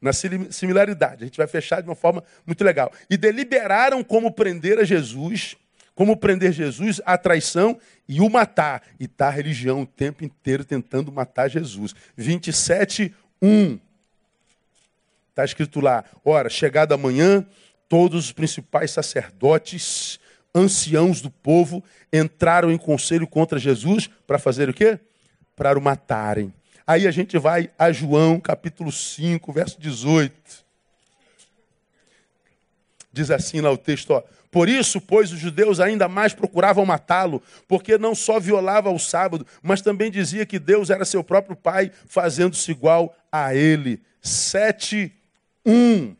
[SPEAKER 1] na similaridade. A gente vai fechar de uma forma muito legal. E deliberaram como prender a Jesus, como prender Jesus à traição e o matar. E está a religião o tempo inteiro tentando matar Jesus. 27, 1. Está escrito lá: ora, chegada amanhã, todos os principais sacerdotes, anciãos do povo, entraram em conselho contra Jesus para fazer o quê? Para o matarem. Aí a gente vai a João, capítulo 5, verso 18. Diz assim lá o texto, ó. Por isso, pois, os judeus ainda mais procuravam matá-lo, porque não só violava o sábado, mas também dizia que Deus era seu próprio Pai, fazendo-se igual a ele. 7, um.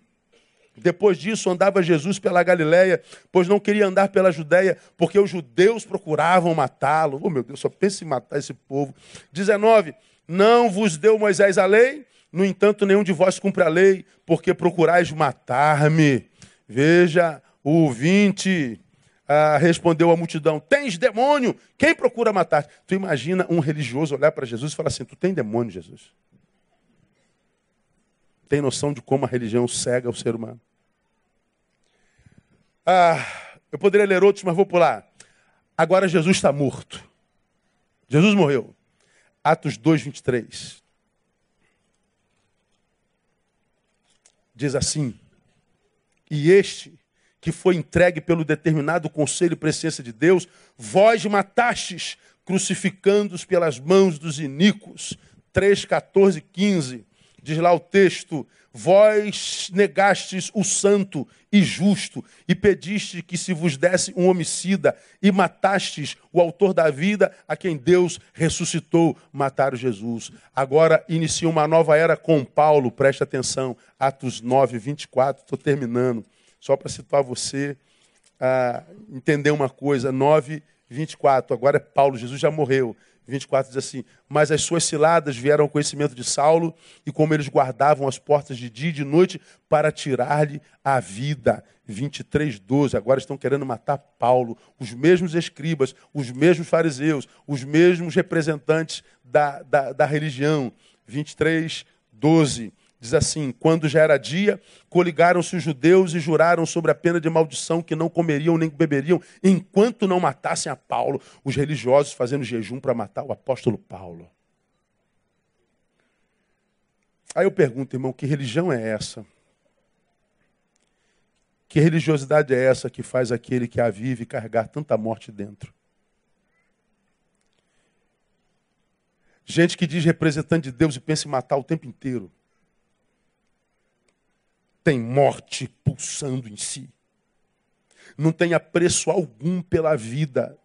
[SPEAKER 1] Depois disso, andava Jesus pela Galiléia, pois não queria andar pela Judéia, porque os judeus procuravam matá-lo. Oh, meu Deus, só pense em matar esse povo. 19. Não vos deu Moisés a lei, no entanto, nenhum de vós cumpre a lei, porque procurais matar-me. Veja, o 20 ah, respondeu a multidão: Tens demônio? Quem procura matar? Tu imagina um religioso olhar para Jesus e falar assim: Tu tem demônio, Jesus? tem noção de como a religião cega o ser humano. Ah, eu poderia ler outros, mas vou pular. Agora Jesus está morto. Jesus morreu. Atos 2, 23. Diz assim: E este que foi entregue pelo determinado conselho e presença de Deus, vós matastes, crucificando-os pelas mãos dos iníquos. 3, 14, 15. Diz lá o texto: Vós negastes o santo e justo, e pediste que se vos desse um homicida, e matastes o autor da vida, a quem Deus ressuscitou, mataram Jesus. Agora inicia uma nova era com Paulo, preste atenção, Atos 9, 24, estou terminando, só para situar você, a entender uma coisa, 9, 24, agora é Paulo, Jesus já morreu. 24 diz assim: Mas as suas ciladas vieram ao conhecimento de Saulo, e como eles guardavam as portas de dia e de noite para tirar-lhe a vida. 23, 12. Agora estão querendo matar Paulo. Os mesmos escribas, os mesmos fariseus, os mesmos representantes da, da, da religião. 23, 12. Diz assim: Quando já era dia, coligaram-se os judeus e juraram sobre a pena de maldição que não comeriam nem beberiam, enquanto não matassem a Paulo. Os religiosos fazendo jejum para matar o apóstolo Paulo. Aí eu pergunto, irmão, que religião é essa? Que religiosidade é essa que faz aquele que a vive carregar tanta morte dentro? Gente que diz representante de Deus e pensa em matar o tempo inteiro tem morte pulsando em si. Não tem apreço algum pela vida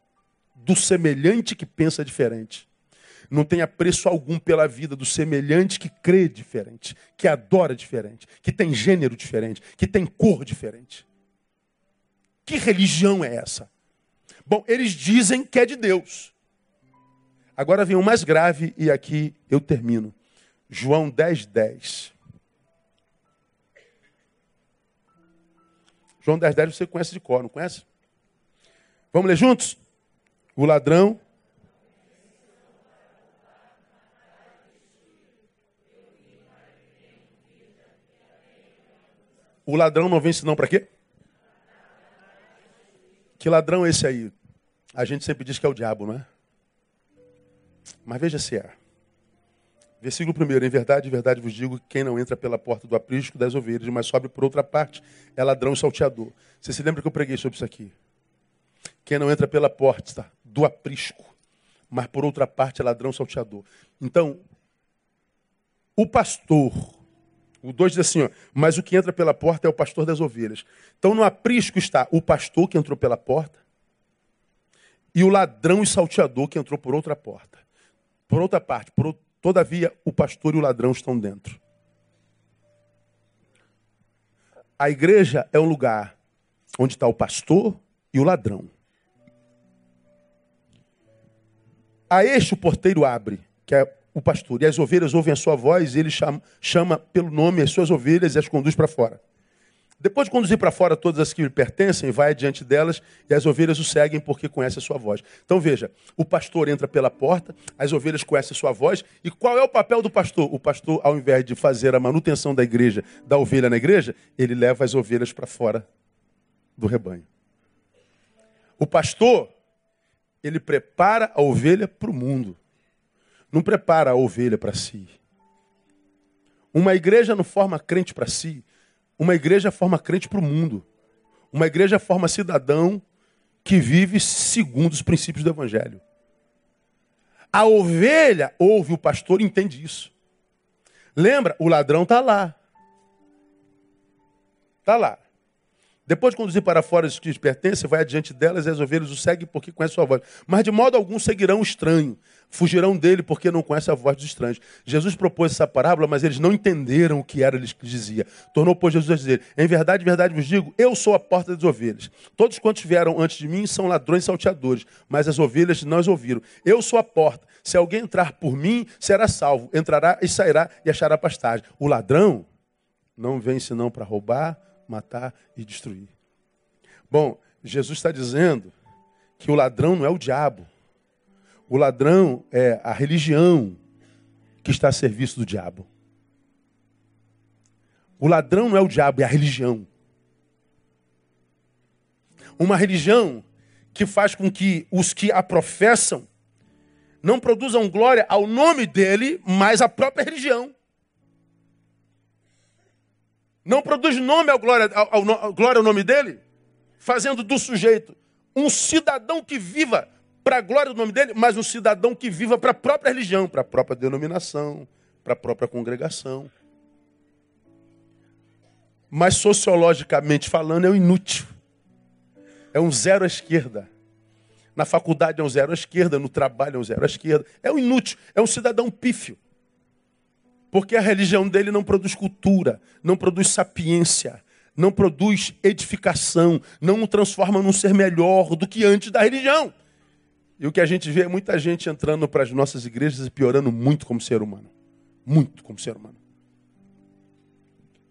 [SPEAKER 1] do semelhante que pensa diferente. Não tem apreço algum pela vida do semelhante que crê diferente, que adora diferente, que tem gênero diferente, que tem cor diferente. Que religião é essa? Bom, eles dizem que é de Deus. Agora vem o mais grave e aqui eu termino. João 10, 10. João 10, 10 você conhece de cor, não conhece? Vamos ler juntos? O ladrão. O ladrão não vem senão para quê? Que ladrão é esse aí? A gente sempre diz que é o diabo, não é? Mas veja se é. Versículo 1. Em verdade, em verdade vos digo que quem não entra pela porta do aprisco das ovelhas, mas sobe por outra parte, é ladrão e salteador. Você se lembra que eu preguei sobre isso aqui? Quem não entra pela porta do aprisco, mas por outra parte é ladrão e salteador. Então, o pastor, o 2 diz assim, ó, mas o que entra pela porta é o pastor das ovelhas. Então, no aprisco está o pastor que entrou pela porta e o ladrão e salteador que entrou por outra porta. Por outra parte, por outro Todavia, o pastor e o ladrão estão dentro. A igreja é um lugar onde está o pastor e o ladrão. A este o porteiro abre, que é o pastor, e as ovelhas ouvem a sua voz, e ele chama, chama pelo nome as suas ovelhas e as conduz para fora. Depois de conduzir para fora todas as que lhe pertencem, vai adiante delas e as ovelhas o seguem porque conhecem a sua voz. Então veja, o pastor entra pela porta, as ovelhas conhecem a sua voz. E qual é o papel do pastor? O pastor, ao invés de fazer a manutenção da igreja, da ovelha na igreja, ele leva as ovelhas para fora do rebanho. O pastor, ele prepara a ovelha para o mundo, não prepara a ovelha para si. Uma igreja não forma crente para si, uma igreja forma crente para o mundo. Uma igreja forma cidadão que vive segundo os princípios do Evangelho. A ovelha ouve o pastor e entende isso. Lembra? O ladrão está lá. Está lá. Depois de conduzir para fora os que lhes pertencem, vai adiante delas e as ovelhas o seguem porque conhecem sua voz. Mas de modo algum seguirão o estranho. Fugirão dele porque não conhecem a voz dos estranhos. Jesus propôs essa parábola, mas eles não entenderam o que era ele que dizia. Tornou, pois, Jesus a dizer: Em verdade, verdade vos digo, eu sou a porta das ovelhas. Todos quantos vieram antes de mim são ladrões salteadores, mas as ovelhas não as ouviram. Eu sou a porta. Se alguém entrar por mim, será salvo. Entrará e sairá e achará pastagem. O ladrão não vem senão para roubar, matar e destruir. Bom, Jesus está dizendo que o ladrão não é o diabo. O ladrão é a religião que está a serviço do diabo. O ladrão não é o diabo, é a religião. Uma religião que faz com que os que a professam não produzam glória ao nome dele, mas à própria religião. Não produz nome ao glória, ao, ao, ao, glória ao nome dele, fazendo do sujeito um cidadão que viva para a glória do nome dele, mas um cidadão que viva para a própria religião, para a própria denominação, para a própria congregação. Mas sociologicamente falando, é um inútil. É um zero à esquerda. Na faculdade é um zero à esquerda, no trabalho é um zero à esquerda. É um inútil, é um cidadão pífio. Porque a religião dele não produz cultura, não produz sapiência, não produz edificação, não o transforma num ser melhor do que antes da religião. E o que a gente vê é muita gente entrando para as nossas igrejas e piorando muito como ser humano. Muito como ser humano.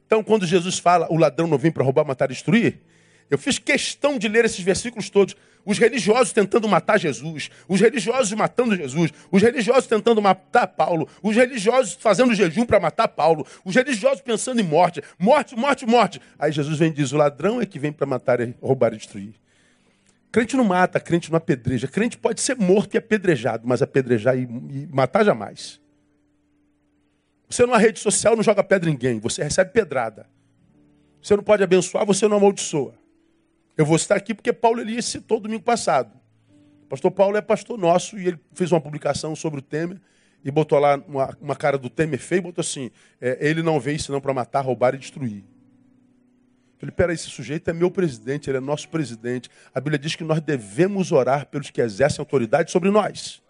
[SPEAKER 1] Então, quando Jesus fala, o ladrão não vem para roubar, matar e destruir, eu fiz questão de ler esses versículos todos. Os religiosos tentando matar Jesus, os religiosos matando Jesus, os religiosos tentando matar Paulo, os religiosos fazendo jejum para matar Paulo, os religiosos pensando em morte, morte, morte, morte. Aí Jesus vem e diz: o ladrão é que vem para matar, roubar e destruir. Crente não mata, crente não apedreja. Crente pode ser morto e apedrejado, mas apedrejar e, e matar jamais. Você numa rede social não joga pedra em ninguém, você recebe pedrada. Você não pode abençoar, você não amaldiçoa. Eu vou estar aqui porque Paulo Elias citou domingo passado. O pastor Paulo é pastor nosso e ele fez uma publicação sobre o Temer e botou lá uma, uma cara do Temer feio e botou assim: é, ele não veio senão para matar, roubar e destruir. Eu falei, peraí, esse sujeito é meu presidente, ele é nosso presidente. A Bíblia diz que nós devemos orar pelos que exercem autoridade sobre nós.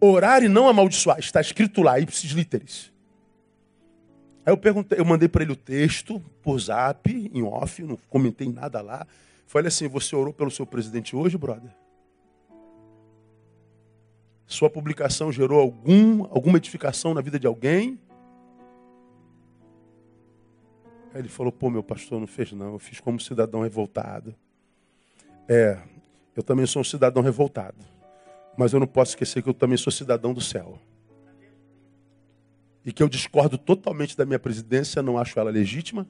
[SPEAKER 1] Orar e não amaldiçoar, está escrito lá, ipsis literis. Aí eu perguntei, eu mandei para ele o texto por zap, em off, não comentei nada lá. Falei assim: Você orou pelo seu presidente hoje, brother? Sua publicação gerou algum, alguma edificação na vida de alguém? Aí ele falou: Pô, meu pastor, não fez não. Eu fiz como cidadão revoltado. É, eu também sou um cidadão revoltado. Mas eu não posso esquecer que eu também sou cidadão do céu. E que eu discordo totalmente da minha presidência, não acho ela legítima.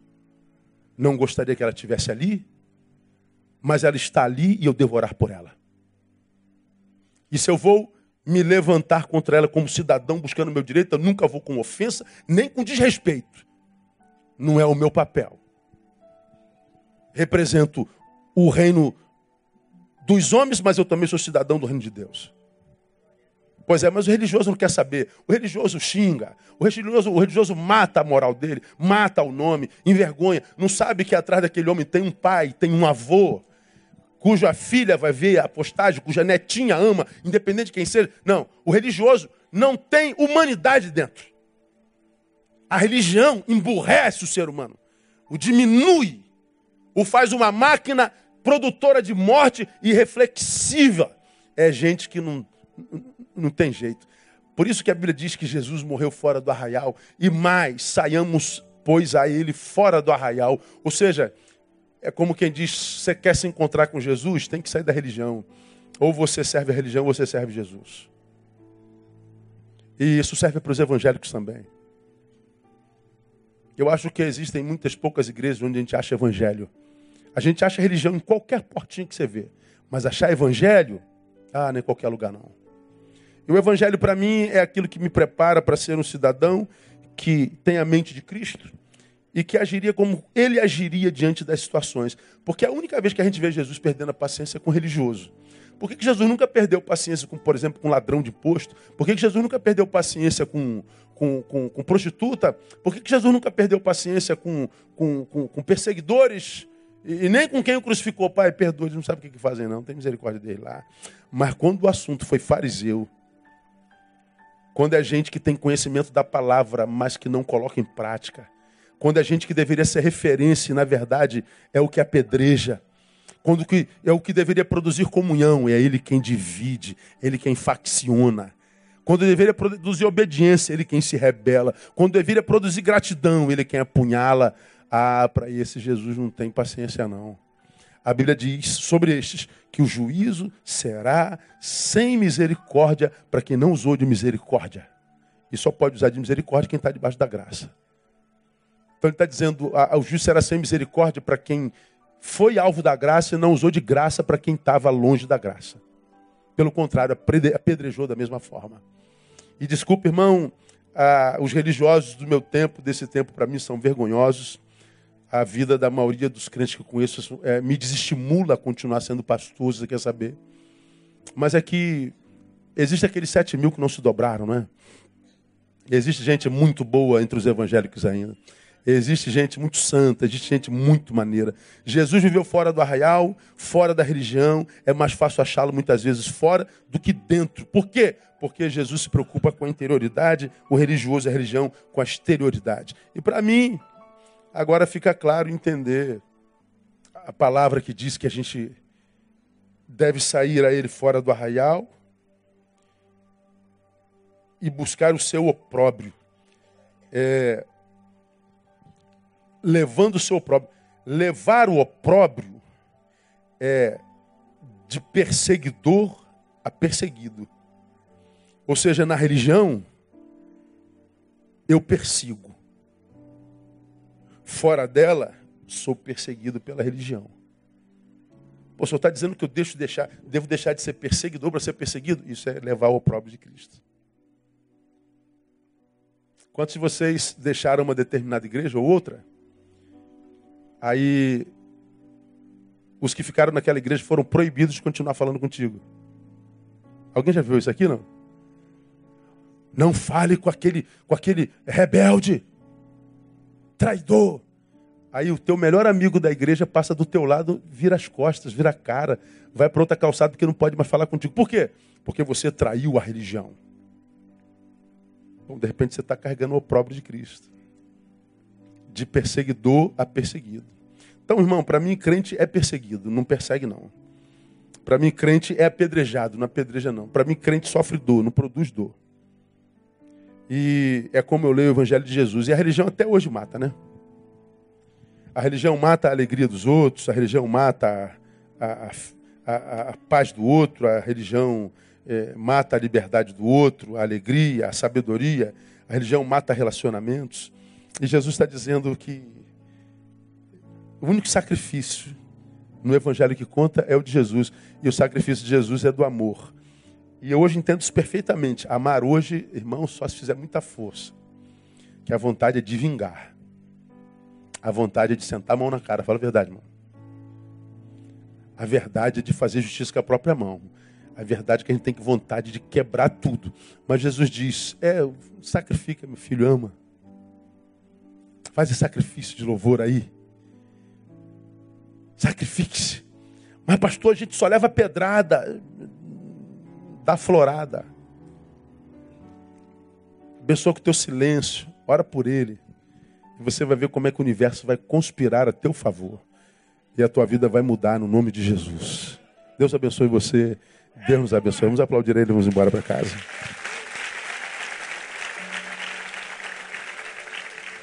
[SPEAKER 1] Não gostaria que ela estivesse ali. Mas ela está ali e eu devorar por ela. E se eu vou me levantar contra ela como cidadão buscando meu direito, eu nunca vou com ofensa, nem com desrespeito. Não é o meu papel. Represento o reino dos homens, mas eu também sou cidadão do reino de Deus. Pois é, mas o religioso não quer saber. O religioso xinga. O religioso, o religioso mata a moral dele, mata o nome, envergonha. Não sabe que atrás daquele homem tem um pai, tem um avô, cuja filha vai ver a postagem, cuja netinha ama, independente de quem seja. Não, o religioso não tem humanidade dentro. A religião emburrece o ser humano, o diminui, o faz uma máquina produtora de morte e reflexiva. É gente que não, não tem jeito. Por isso que a Bíblia diz que Jesus morreu fora do arraial e mais, saiamos, pois, a ele fora do arraial. Ou seja, é como quem diz: você quer se encontrar com Jesus, tem que sair da religião. Ou você serve a religião, ou você serve Jesus. E isso serve para os evangélicos também. Eu acho que existem muitas poucas igrejas onde a gente acha evangelho. A gente acha religião em qualquer portinha que você vê. Mas achar evangelho, ah, nem em qualquer lugar não. E o evangelho para mim é aquilo que me prepara para ser um cidadão que tem a mente de Cristo, e que agiria como ele agiria diante das situações. Porque a única vez que a gente vê Jesus perdendo a paciência é com o religioso. Por que, que Jesus nunca perdeu paciência, com, por exemplo, com ladrão de posto? Por que, que Jesus nunca perdeu paciência com, com, com, com prostituta? Por que, que Jesus nunca perdeu paciência com, com, com, perseguidores? E, e, nem com quem o crucificou, pai, perdoa, eles não sabem o que fazem, não, tem misericórdia dele lá. Mas quando o assunto foi fariseu, quando é gente que tem conhecimento da palavra, mas que não coloca em prática, quando a gente que deveria ser referência, na verdade, é o que apedreja. Quando que é o que deveria produzir comunhão, é ele quem divide, ele quem facciona. Quando deveria produzir obediência, ele quem se rebela. Quando deveria produzir gratidão, ele quem apunhala. Ah, para esse Jesus não tem paciência não. A Bíblia diz sobre estes que o juízo será sem misericórdia para quem não usou de misericórdia. E só pode usar de misericórdia quem está debaixo da graça. Então ele está dizendo, o juiz será sem misericórdia para quem foi alvo da graça e não usou de graça para quem estava longe da graça. Pelo contrário, apedrejou da mesma forma. E desculpe, irmão, os religiosos do meu tempo, desse tempo, para mim, são vergonhosos. A vida da maioria dos crentes que eu conheço é, me desestimula a continuar sendo pastor, você quer saber? Mas é que existe aqueles sete mil que não se dobraram, não é? Existe gente muito boa entre os evangélicos ainda. Existe gente muito santa, existe gente muito maneira. Jesus viveu fora do arraial, fora da religião. É mais fácil achá-lo muitas vezes fora do que dentro. Por quê? Porque Jesus se preocupa com a interioridade, o religioso, a religião, com a exterioridade. E para mim, agora fica claro entender a palavra que diz que a gente deve sair a ele fora do arraial e buscar o seu opróbrio. É, levando o seu opróbrio. Levar o opróbrio é de perseguidor a perseguido. Ou seja, na religião, eu persigo. Fora dela, sou perseguido pela religião. O senhor está dizendo que eu deixo deixar, devo deixar de ser perseguidor para ser perseguido? Isso é levar o opróbrio de Cristo. Quantos de vocês deixaram uma determinada igreja ou outra Aí os que ficaram naquela igreja foram proibidos de continuar falando contigo. Alguém já viu isso aqui, não? Não fale com aquele, com aquele rebelde, traidor. Aí o teu melhor amigo da igreja passa do teu lado, vira as costas, vira a cara, vai para outra calçada que não pode mais falar contigo. Por quê? Porque você traiu a religião. Então, de repente, você está carregando o opróbrio de Cristo de perseguidor a perseguido. Então, irmão, para mim, crente é perseguido, não persegue, não. Para mim, crente é apedrejado, não apedreja, não. Para mim, crente sofre dor, não produz dor. E é como eu leio o Evangelho de Jesus. E a religião até hoje mata, né? A religião mata a alegria dos outros, a religião mata a, a, a, a paz do outro, a religião é, mata a liberdade do outro, a alegria, a sabedoria. A religião mata relacionamentos. E Jesus está dizendo que o único sacrifício no Evangelho que conta é o de Jesus. E o sacrifício de Jesus é do amor. E eu hoje entendo isso perfeitamente. Amar hoje, irmão, só se fizer muita força. Que a vontade é de vingar. A vontade é de sentar a mão na cara. Fala a verdade, irmão. A verdade é de fazer justiça com a própria mão. A verdade é que a gente tem vontade de quebrar tudo. Mas Jesus diz: é, sacrifica, meu filho, ama. Faz esse sacrifício de louvor aí. Sacrifique-se. Mas, pastor, a gente só leva pedrada. Dá florada. Abençoa com o teu silêncio. Ora por ele. E você vai ver como é que o universo vai conspirar a teu favor. E a tua vida vai mudar no nome de Jesus. Deus abençoe você. Deus nos abençoe. Vamos aplaudir ele e vamos embora para casa.